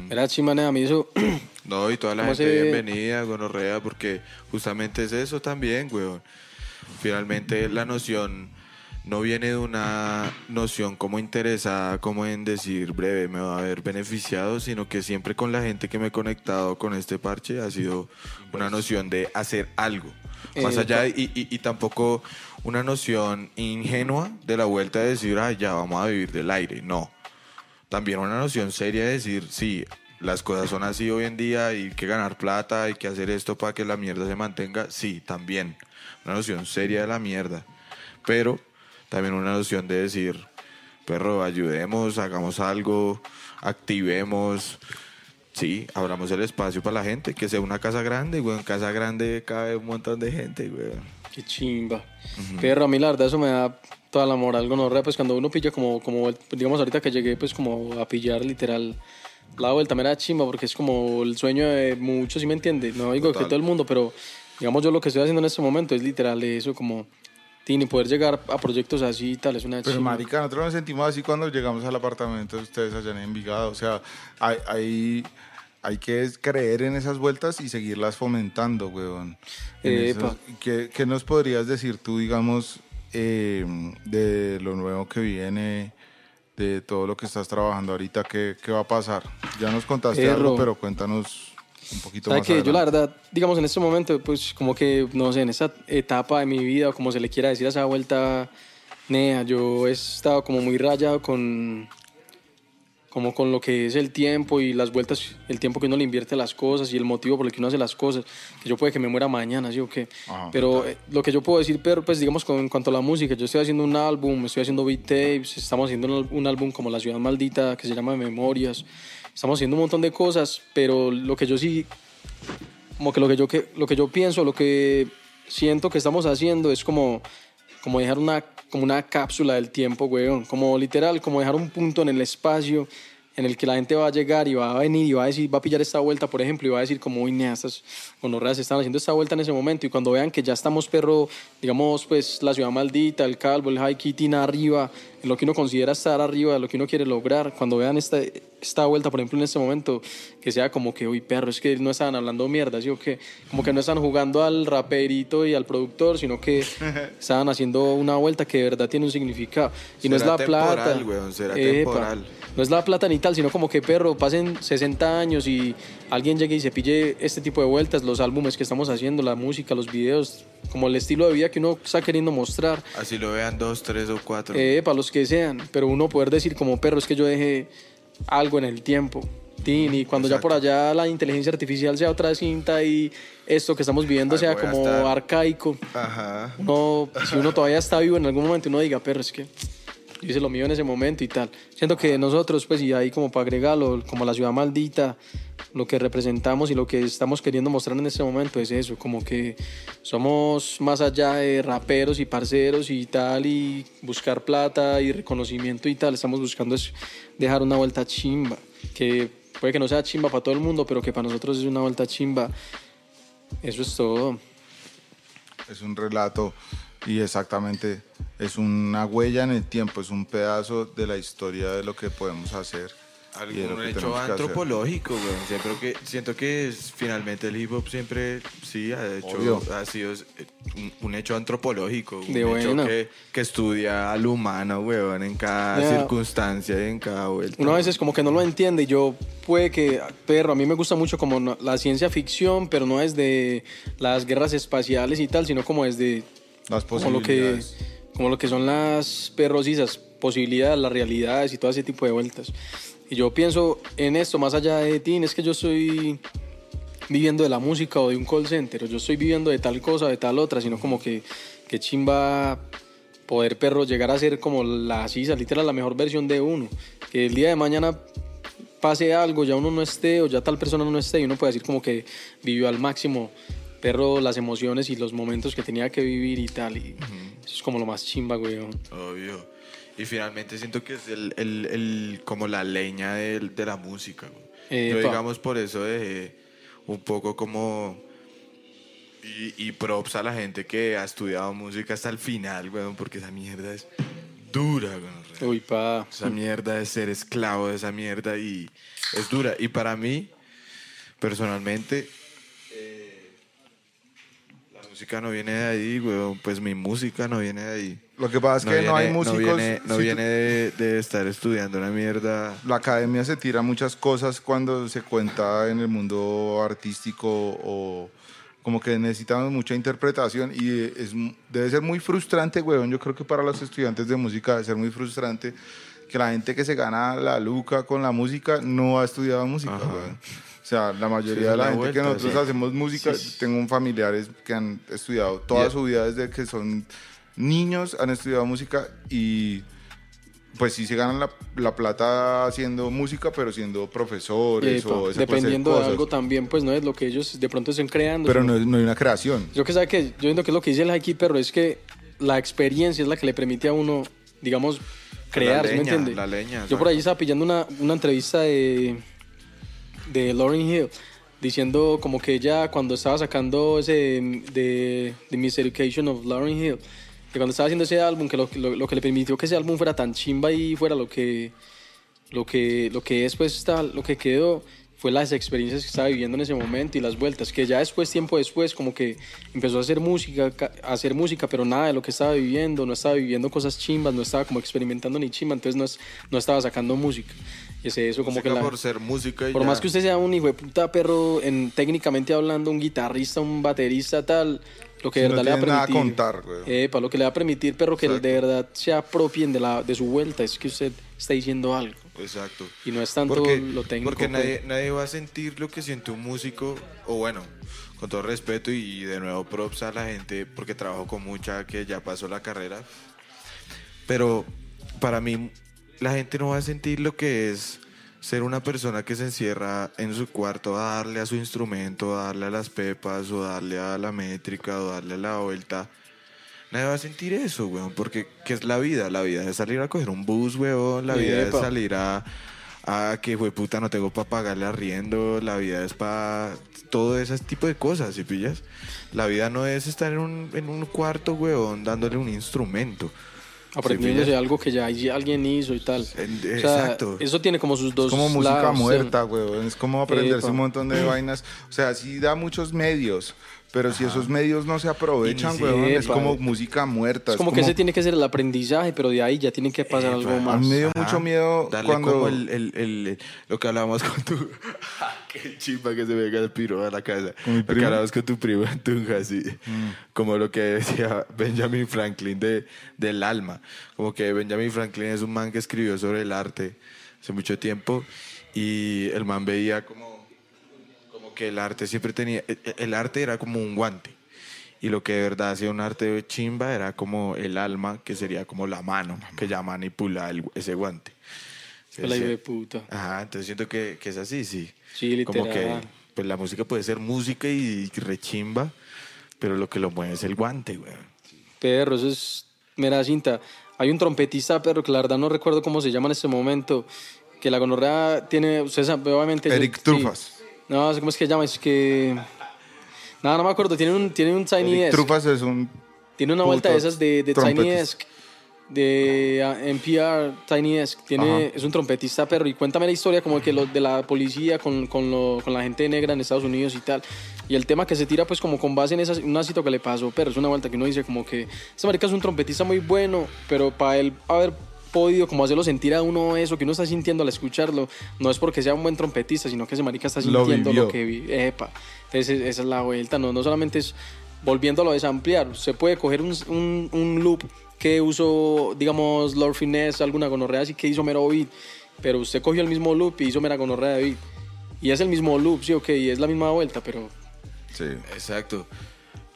Era chimba, nada, a mí eso.
No, y toda la
¿Cómo
gente
se-
bienvenida, gonorrea, porque justamente es eso también, weón. Finalmente la noción no viene de una noción como interesada, como en decir breve, me va a haber beneficiado, sino que siempre con la gente que me he conectado con este parche ha sido una noción de hacer algo. Más
Eh,
allá, y, y- y tampoco una noción ingenua de la vuelta de decir, ah, ya vamos a vivir del aire. No también una noción seria de decir, sí, las cosas son así hoy en día, hay que ganar plata, hay que hacer esto para que la mierda se mantenga, sí, también. Una noción seria de la mierda. Pero también una noción de decir, perro, ayudemos, hagamos algo, activemos, sí, abramos el espacio para la gente, que sea una casa grande, güey, en casa grande cabe un montón de gente, güey.
Qué chimba. Pero a mí la verdad eso me da toda la moral gonorrea, pues cuando uno pilla como, como, digamos ahorita que llegué pues como a pillar literal la vuelta me da chimba porque es como el sueño de muchos, ¿sí me entiende? No digo que
Total.
todo el mundo, pero digamos yo lo que estoy haciendo en este momento es literal eso como tiene poder llegar a proyectos así y tal, es una
Pero marica, nosotros nos sentimos así cuando llegamos al apartamento de ustedes allá en Envigado. O sea, hay, hay- hay que creer en esas vueltas y seguirlas fomentando, weón.
Epa.
¿qué, qué nos podrías decir tú, digamos, eh, de lo nuevo que viene, de todo lo que estás trabajando ahorita? ¿Qué, qué va a pasar? Ya nos contaste
Erro.
algo, pero cuéntanos un poquito
¿Sabes
más.
que Yo la verdad, digamos en este momento, pues como que, no sé, en esa etapa de mi vida, o como se le quiera decir a esa vuelta, nea, yo he estado como muy rayado con, como con lo que es el tiempo y las vueltas, el tiempo que uno le invierte a las cosas y el motivo por el que uno hace las cosas, que yo puede que me muera mañana, ¿sí o qué?
Ajá.
Pero eh, lo que yo puedo decir, pero pues digamos con, en cuanto a la música, yo estoy haciendo un álbum, estoy haciendo beat tapes, estamos haciendo un, un álbum como La Ciudad Maldita, que se llama Memorias, estamos haciendo un montón de cosas, pero lo que yo sí como que lo que yo que lo que yo pienso lo que siento que estamos haciendo es como como dejar una como una cápsula del tiempo weón. Como literal como dejar un punto en el espacio en el que la gente va a llegar y va a venir y va a decir va a pillar esta vuelta por ejemplo y va a decir como uy nea, estas gonorreas están haciendo esta vuelta en ese momento y cuando vean que ya estamos perro digamos pues la ciudad maldita el calvo el high kitty arriba en lo que uno considera estar arriba lo que uno quiere lograr cuando vean esta esta vuelta, por ejemplo, en este momento, que sea como que, uy, perro, es que no estaban hablando mierda, ¿sí o qué? Como que no están jugando al raperito y al productor, sino que [laughs] estaban haciendo una vuelta que de verdad tiene un significado. Y no es la plata.
temporal, weón, será
Epa.
temporal.
No es la plata ni tal, sino como que, perro, pasen 60 años y alguien llegue y se pille este tipo de vueltas, los álbumes que estamos haciendo, la música, los videos, como el estilo de vida que uno está queriendo mostrar.
Así lo vean dos, tres o cuatro.
Eh, para los que sean, pero uno poder decir como perro es que yo dejé algo en el tiempo. Y cuando ya por allá la inteligencia artificial sea otra cinta y esto que estamos viviendo sea como
estar.
arcaico,
Ajá.
uno, si uno todavía está vivo en algún momento uno diga, perro, es que yo hice lo mío en ese momento y tal. Siento que nosotros, pues, y ahí como para agregarlo, como la ciudad maldita, lo que representamos y lo que estamos queriendo mostrar en este momento es eso, como que somos más allá de raperos y parceros y tal, y buscar plata y reconocimiento y tal, estamos buscando es dejar una vuelta chimba, que puede que no sea chimba para todo el mundo, pero que para nosotros es una vuelta chimba. Eso es todo.
Es un relato y exactamente es una huella en el tiempo, es un pedazo de la historia de lo que podemos hacer. y de lo
Algún
que
hecho
tenemos que hacer.
antropológico, güey. Siempre que, siento que es- finalmente el hip hop siempre sí ha hecho,
Obvio.
ha sido eh, un, un hecho antropológico, un
De
hecho que, que estudia al humano, weón, en cada
Ya.
circunstancia y en cada vuelta.
Uno a veces como que no lo entiende yo puede que, perro, a mí me gusta mucho como la ciencia ficción, pero no es de las guerras espaciales y tal, sino como es
Las
como lo que
posibilidades.
como lo que son las perros y esas posibilidades, las realidades y todo ese tipo de vueltas. Y yo pienso en esto más allá de ti, es que yo estoy viviendo de la música o de un call center, o yo estoy viviendo de tal cosa de tal otra, sino como que, que chimba poder perro llegar a ser como la sisa, literal la mejor versión de uno. Que el día de mañana pase algo, ya uno no esté o ya tal persona no esté y uno puede decir como que vivió al máximo perro las emociones y los momentos que tenía que vivir y tal. Y eso es como lo más chimba, güey.
Obvio. Y finalmente siento que es el, el- el- como la leña del- de, la música. Yo digamos por eso dejé un poco como... Y, y props a la gente que ha estudiado música hasta el final, weón, porque esa mierda es dura, güey.
Uy, pa.
Esa mierda de ser esclavo de esa mierda y es dura. Y para mí, personalmente, música no viene de ahí, weón. Pues mi música no viene de ahí.
Lo que pasa es que no, hay músicos.
No viene, no
si tú-
viene de, de estar estudiando una mierda.
la academia se tira muchas cosas cuando se cuenta en el mundo artístico o como que necesitamos mucha interpretación y es, debe ser muy frustrante, weón. Yo creo que para los estudiantes de música debe ser muy frustrante que la gente que se gana la luca con la música no ha estudiado música, weón. O sea, la mayoría
Sí,
de la gente que nosotros
sí.
hacemos música,
Sí.
tengo familiares que han estudiado toda
Yeah.
su vida desde que son niños, han estudiado música y pues sí se ganan la, la plata haciendo música, pero siendo profesores
Epa,
o ese
dependiendo de
cosas.
algo también, pues no es lo que ellos de pronto estén creando.
Pero no, no hay una creación.
Yo que sabe que yo entiendo que es lo que dice el Haki, pero es que la experiencia es la que le permite a uno, digamos, crear, ¿sí me entiende?
la leña,
Yo por ahí estaba pillando una, una entrevista de, de Lauren Hill diciendo como que ella cuando estaba sacando ese de The Miseducation of Lauren Hill, que cuando estaba haciendo ese álbum, que lo, lo- que le permitió que ese álbum fuera tan chimba y fuera lo que lo que lo que es pues está, lo que quedó fue las experiencias que estaba viviendo en ese momento y las vueltas, que ya después, tiempo después, como que empezó a hacer música, ca- a hacer música, pero nada de lo que estaba viviendo, no estaba viviendo cosas chimbas, no estaba como experimentando ni chimba, entonces no, no estaba sacando música. Eso como
Música
que la,
por ser música y
por
ya.
más que usted sea un hijo de puta perro, en, técnicamente hablando, un guitarrista, un baterista, tal, lo que de
no
verdad le va a
tiene nada a
permitir.
contar, güey.
Eh, para lo que le va a permitir, perro, que
Exacto.
de verdad se apropien de, la, de su vuelta, es que usted está diciendo algo.
Exacto.
Y no es tanto
porque,
lo técnico.
Porque nadie, nadie va a sentir lo que siente un músico, o bueno, con todo respeto y de nuevo props a la gente, porque trabajo con mucha que ya pasó la carrera. Pero para mí, la gente no va a sentir lo que es ser una persona que se encierra en su cuarto a darle a su instrumento, a darle a las pepas, o darle a la métrica, o darle a la vuelta. Nadie va a sentir eso, weón, porque ¿qué es la vida? La vida es salir a coger un bus, weón, la vida es salir a, a que, güey, puta, no tengo para pagarle arriendo, la vida es para todo ese tipo de cosas, ¿sí pillas? La vida no es estar en un, en un cuarto, weón, dándole un instrumento.
Aprendiéndose algo que ya alguien hizo y tal.
En-
O sea,
exacto.
Eso tiene como sus dos
Es como música
lados,
muerta, güey. Es como aprenderse
Epa.
un montón de vainas. O sea, sí da muchos medios. Pero si esos medios no se aprovechan, güey, es como música muerta.
Es como que ese tiene que ser el aprendizaje, pero de ahí ya tiene que pasar algo
Epa.
A
más.
mí me dio
Ajá.
mucho miedo
Darle
cuando...
como el, el, el- el- lo que hablábamos con tu... [laughs] Qué chimba que se venga el piro a la casa.
¿Con mi
Lo que hablábamos con tu primo en Tunja, así. Como lo que decía Benjamin Franklin de, del alma. Como que Benjamin Franklin es un man que escribió sobre el arte hace mucho tiempo y el man veía como, como que el arte siempre tenía... el- El arte era como un guante. Y lo que de verdad hacía un arte de chimba era como el alma, que sería como la mano, que ya manipula el- ese guante.
Fue la de puta.
Ajá, entonces siento que, que es así, sí.
Sí,
Como que
literal.
pues la música puede ser música y rechimba, pero lo que lo mueve es el guante, güey.
Perro, eso es mera cinta. Hay un trompetista, perro, que la verdad no recuerdo cómo se llama en este momento, que la gonorrea tiene, obviamente... yo-
Eric
sí. No, no sé cómo es que se llama, es que... Nada, no me acuerdo, tiene un, tiene un Tiny Desk.
Trufas es un...
Tiene una vuelta de esas de, de Tiny. Desk, de NPR, Tiny Desk. Tiene,
Ajá.
es un trompetista, perro. Y cuéntame la historia como que lo, de la policía con, con, lo- con la gente negra en Estados Unidos y tal. Y el tema que se tira pues como con base en esa, un ácido que le pasó, pero es una vuelta que uno dice como que este marica es un trompetista muy bueno, pero para él haber podido como hacerlo sentir a uno eso que uno está sintiendo al escucharlo, no es porque sea un buen trompetista, sino que ese marica está
Lo
sintiendo lo,
vivió.
que vi. Epa. Entonces esa es la vuelta, no, no solamente es volviéndolo a desampliar, se puede coger un, un, un loop que usó, digamos, Lord Finesse, alguna gonorrea así que hizo mero beat, pero usted cogió el mismo loop y hizo mera gonorrea de beat. Y es el mismo loop, sí, ok, y es la misma vuelta, pero
Sí.
Exacto.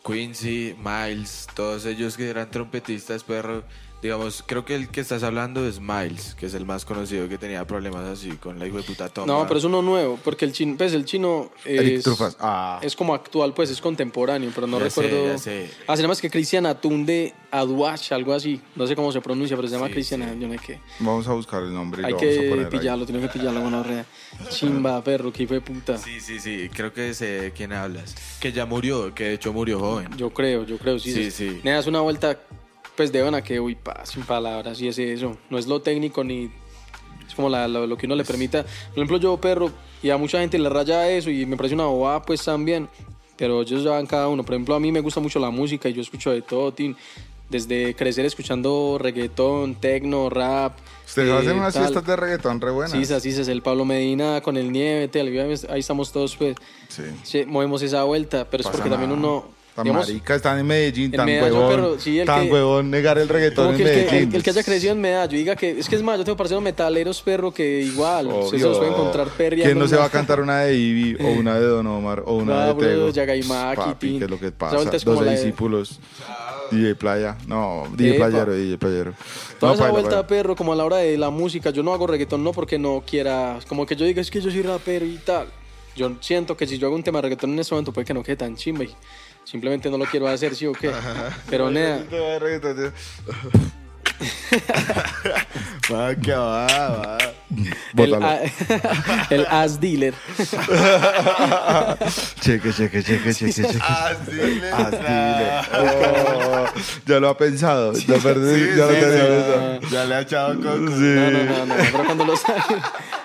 Quincy, Miles, todos ellos que eran trompetistas, perro. Digamos, creo que el que estás hablando es Miles, que es el más conocido que tenía problemas así con la hijo de puta toma.
No, pero es uno nuevo, porque el chino, pues el chino
Eric
es,
Trufas. Ah.
es como actual, pues es contemporáneo, pero no
Ya sé,
recuerdo.
ya sé.
Ah, se llama es que Cristian Atunde Aduach, algo así. No sé cómo se pronuncia, pero se llama
Sí,
Cristian,
sí.
yo no sé qué.
Vamos a buscar el nombre y
Hay
lo vamos a
que
poner ahí.
pillarlo, tiene que pillarlo, bueno, rea. Chimba, perro, que hijo de puta.
Sí, sí, sí, creo que sé de quién hablas. Que ya murió, que de hecho murió joven.
Yo creo, yo creo, sí.
Sí, sí.
Nada, es una vuelta, pues de una que, uy, pa, sin palabras, y es eso. No es lo técnico ni. Es como la- lo, lo que uno le permita. Por ejemplo, yo, perro, y a mucha gente le raya eso y me parece una bobada, pues también. Pero ellos ya van cada uno. Por ejemplo, a mí me gusta mucho la música y yo escucho de todo, tin. Desde crecer escuchando reggaetón, tecno, rap.
Ustedes
eh,
hacen unas
tal.
fiestas de reggaetón re buenas.
Sí, así es el Pablo Medina con el Nieve, tal, ahí estamos todos, pues.
Sí.
Sí, movemos esa vuelta, pero es
Pasa
porque también
nada.
uno.
Tan
digamos,
marica, están en Medellín, tan
Medallo,
huevón.
pero sí,
tan
que-
huevón negar el reggaetón en
que el, que,
Medellín.
el- el que haya crecido en Medallo diga que es que es más, yo tengo parceros metaleros, perro, que igual se
Obvio.
los puede encontrar perreando.
¿Quién no se va a cantar una de Ivy o [laughs] una de Don Omar o una
No,
de
bro,
Tego?
Yagaimaki,
Papi. ¿qué es lo que pasa?
vuelta es como
12
la de-
discípulos. DJ Playa. No, DJ
Epa.
Playero, DJ Playero.
Toda
No,
esa
paila,
vuelta,
paila.
perro, como a la hora de la música, yo no hago reggaetón no porque no quiera, como que yo diga, es que yo soy rapero y tal. Yo siento que si yo hago un tema de reggaetón en ese momento puede que no quede tan chimba simplemente no lo quiero hacer, sí o qué. Pero nada,
Va, [laughs] que va, va.
el, a- [laughs] el ass dealer. [laughs]
Cheque, cheque, cheque, cheque, cheque.
Ah, dile.
Ah, dile. Oh, ya lo ha pensado. Ya, perdí, ya lo tenía pensado.
Ya le ha echado coco.
Sí.
No, no, no, no, pero cuando lo saque,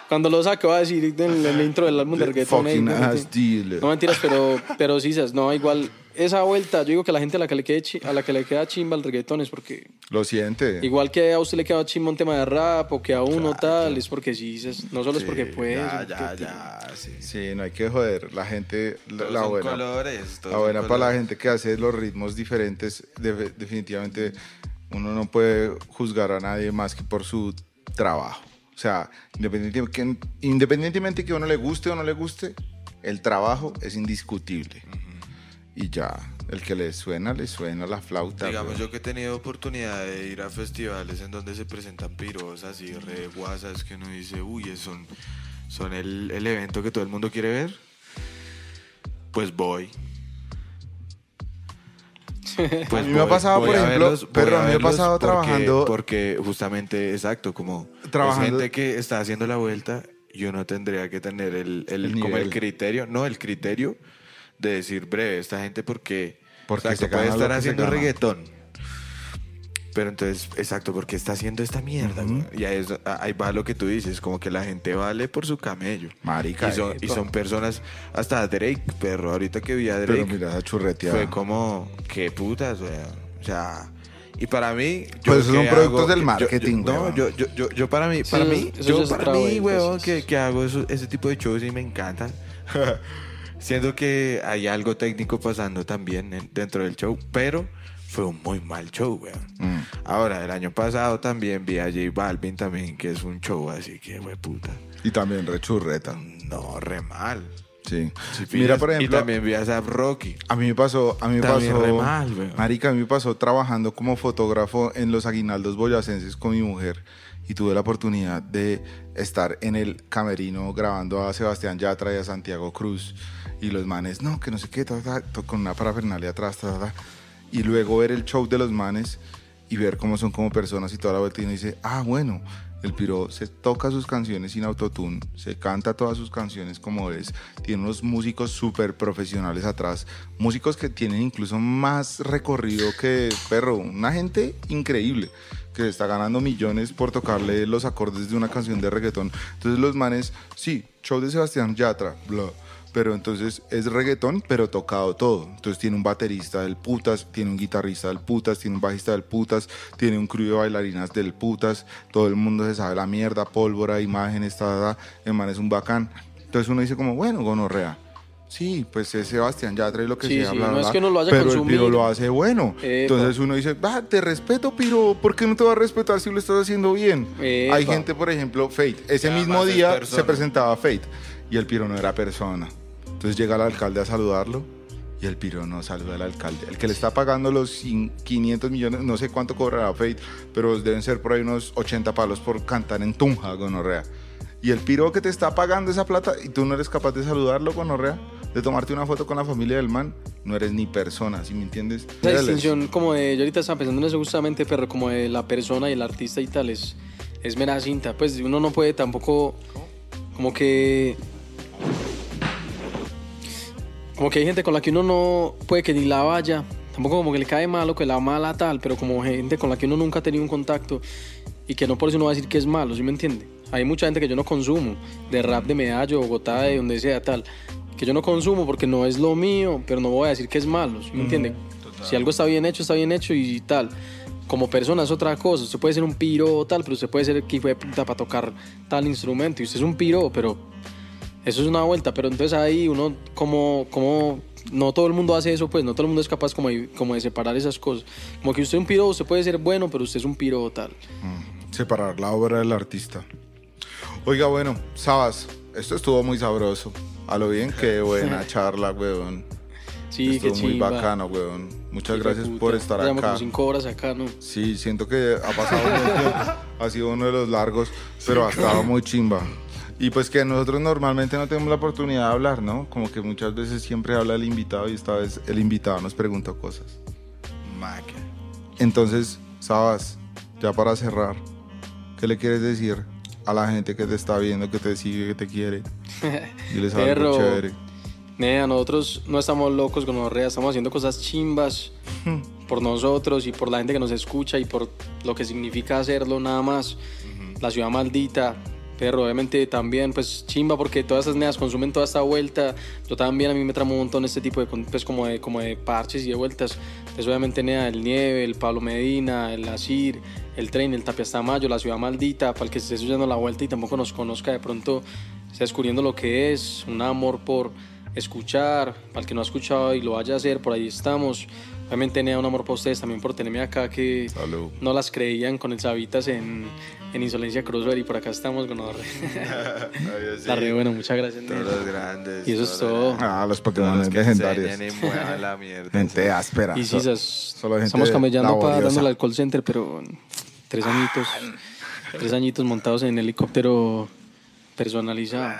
Cuando lo saque va a decir en el intro del álbum de reggaetón.
Fucking ass dealer.
No mentiras, pero, pero sí, no, igual esa vuelta, yo digo que a la gente a la que le quede chi- a la que le queda chimba el reggaetón es porque
Lo siente.
igual que a usted le queda chimba un tema de rap o que a uno tal, es porque sí, no solo es porque puede.
Ya, ya, ya. Sí.
Sí, no hay que joder. La gente, la,
Todos
la
son
buena.
colores. todos
La
son
buena para la gente que hace los ritmos diferentes, de- definitivamente uno no puede juzgar a nadie más que por su trabajo. O sea, independientemente que, independientemente que a uno le guste o no le guste, el trabajo es indiscutible. Y ya, el que le suena, le suena la flauta.
Digamos, yo que he tenido oportunidad de ir a festivales en donde se presentan piros así, re guasas, que uno dice, uy, son, son el, el evento que todo el mundo quiere ver, pues voy. [laughs] Pues
A mí me ha pasado,
voy
por
a
ejemplo,
verlos,
pero
voy
a mí me ha pasado
porque-
trabajando-
Porque justamente, exacto, como
Trabajando-
es gente que está haciendo la vuelta y uno tendría que tener el, el-
El
como el criterio, no, el criterio de decir, breve, esta gente porque,
Porque
exacto,
se
puede estar
que
haciendo reggaetón. Pero entonces, exacto, porque está haciendo esta mierda. güey. Y ahí, es- ahí va lo que tú dices, como que la gente vale por su camello.
Marica,
Y son, y
epa.
son personas, hasta Drake, perro, ahorita que vi a
Pero
Drake,
mira esa churreteada.
fue como, qué putas, o sea, o sea, y para mí...
Pues esos son productos del
yo-
marketing,
yo- No, yo, yo, yo, yo para mí, para mí, yo para mí, weón, que, hago eso- ese tipo de shows y me encantan. [laughs] Siendo que hay algo técnico pasando también en- dentro del show, pero fue un muy mal show, weón.
Mm.
Ahora, el año pasado también vi a J Balvin también, que es un show así que, we puta.
Y también rechurreta.
No, re mal.
Sí.
Si
Mira, por ejemplo,
Y también vi a Zap Rocky.
A mí me pasó, a mí me
También
pasó,
re mal, weón.
marica, a mí me pasó trabajando como fotógrafo en los aguinaldos boyacenses con mi mujer y tuve la oportunidad de estar en el camerino grabando a Sebastián Yatra y a Santiago Cruz y los manes, no, que no sé qué, ta, ta, ta, con una parafernalia atrás, y luego ver el show de los manes y ver cómo son como personas y toda la vuelta y uno dice, ah, bueno, el piro se toca sus canciones sin autotune, se canta todas sus canciones como es, tiene unos músicos súper profesionales atrás, músicos que tienen incluso más recorrido que perro, una gente increíble que está ganando millones por tocarle los acordes de una canción de reggaetón. Entonces los manes, sí, show de Sebastián Yatra, bla. Pero entonces es reggaetón, pero tocado todo. Entonces tiene un baterista del putas, tiene un guitarrista del putas, tiene un bajista del putas, tiene un crew de bailarinas del putas. Todo el mundo se sabe la mierda, pólvora, imágenes, ta, ta, El man es un bacán. Entonces uno dice como, bueno, gonorrea. Sí, pues es Sebastián Yatra y lo que
Sí,
sea,
sí,
bla,
no
bla,
es que uno lo vaya a
pero
consumir.
el piro lo hace bueno.
Epa.
Entonces uno dice, va, te respeto, piro, ¿por qué no te va a respetar si lo estás haciendo bien?
Epa.
Hay gente, por ejemplo, Fate. Ese
Que
mismo
es
día
persona.
se presentaba Fate y el piro no era persona. Entonces llega el alcalde a saludarlo y el piro no saluda al alcalde. El que le está pagando los cin- 500 millones, no sé cuánto cobrará Fate, pero deben ser por ahí unos 80 palos por cantar en Tunja, gonorrea. Y el piro que te está pagando esa plata y tú no eres capaz de saludarlo, gonorrea, de tomarte una foto con la familia del man, no eres ni persona, ¿sí me entiendes?
La distinción como de, yo ahorita estaba pensando en eso justamente, pero como de la persona y el artista y tal, es, es mera cinta. Pues uno no puede tampoco, como que... Como que hay gente con la que uno no puede que ni la vaya, tampoco como que le cae malo, que la mala tal, pero como gente con la que uno nunca ha tenido un contacto y que no por eso uno va a decir que es malo, ¿sí me entiende? Hay mucha gente que yo no consumo, de rap de Medallo, Bogotá, de donde sea tal, que yo no consumo porque no es lo mío, pero no voy a decir que es malo, ¿sí me entiende? Si algo está bien hecho, está bien hecho y tal. Como persona es otra cosa, usted puede ser un piro o tal, pero usted puede ser que de puta para tocar tal instrumento y usted es un piro, pero eso es una vuelta, pero entonces ahí uno como, como no todo el mundo hace eso, pues no todo el mundo es capaz como de, como de separar esas cosas. Como que usted es un piro, usted puede ser bueno, pero usted es un piro tal.
separar la obra del artista. Oiga, bueno, Sabas, esto estuvo muy sabroso. A lo bien, qué buena [laughs] charla, weón.
Sí,
estuvo
qué
muy bacano, weón. Muchas
de
gracias
puta.
por estar
Llevamos
acá.
como cinco horas acá, ¿no?
Sí, siento que ha pasado un. Ha sido uno de los largos, pero ha estado muy chimba. Y pues que nosotros normalmente no tenemos la oportunidad de hablar, ¿no? Como que muchas veces siempre habla el invitado y esta vez el invitado nos preguntó cosas. Entonces, Sabas, ya para cerrar, ¿qué le quieres decir a la gente que te está viendo, que te sigue, que te quiere? [laughs] Diles algo
Perro.
chévere.
Nea, nosotros no estamos locos con Orrea, estamos haciendo cosas chimbas [laughs] por nosotros y por la gente que nos escucha y por lo que significa hacerlo nada más. La ciudad maldita, Pero obviamente también, pues chimba, porque todas esas neas consumen toda esta vuelta. Yo también, a mí me tramo un montón este tipo de, pues, como de, como de parches y de vueltas. Pues obviamente nea, el Nieve, el Pablo Medina, el Asir, el Tren, el Tapia Tamayo, la Ciudad Maldita, para el que esté estudiando la vuelta y tampoco nos conozca de pronto, está descubriendo lo que es, un amor por escuchar, para el que no ha escuchado y lo vaya a hacer, por ahí estamos. Obviamente nea, un amor para ustedes también por tenerme acá que
Salud.
no las creían con el Sabitas en, en Insolencia Crossover y por acá estamos con [laughs] la
Está
re bueno, muchas gracias.
Todos
nena.
los grandes.
Y eso es todo.
Ah, los Pokémon
los
legendarios.
y [laughs] la mierda.
Gente áspera.
Y sí, sas-
solo gente
estamos camellando para dándole al call center, pero tres añitos, tres añitos montados en helicóptero personalizado.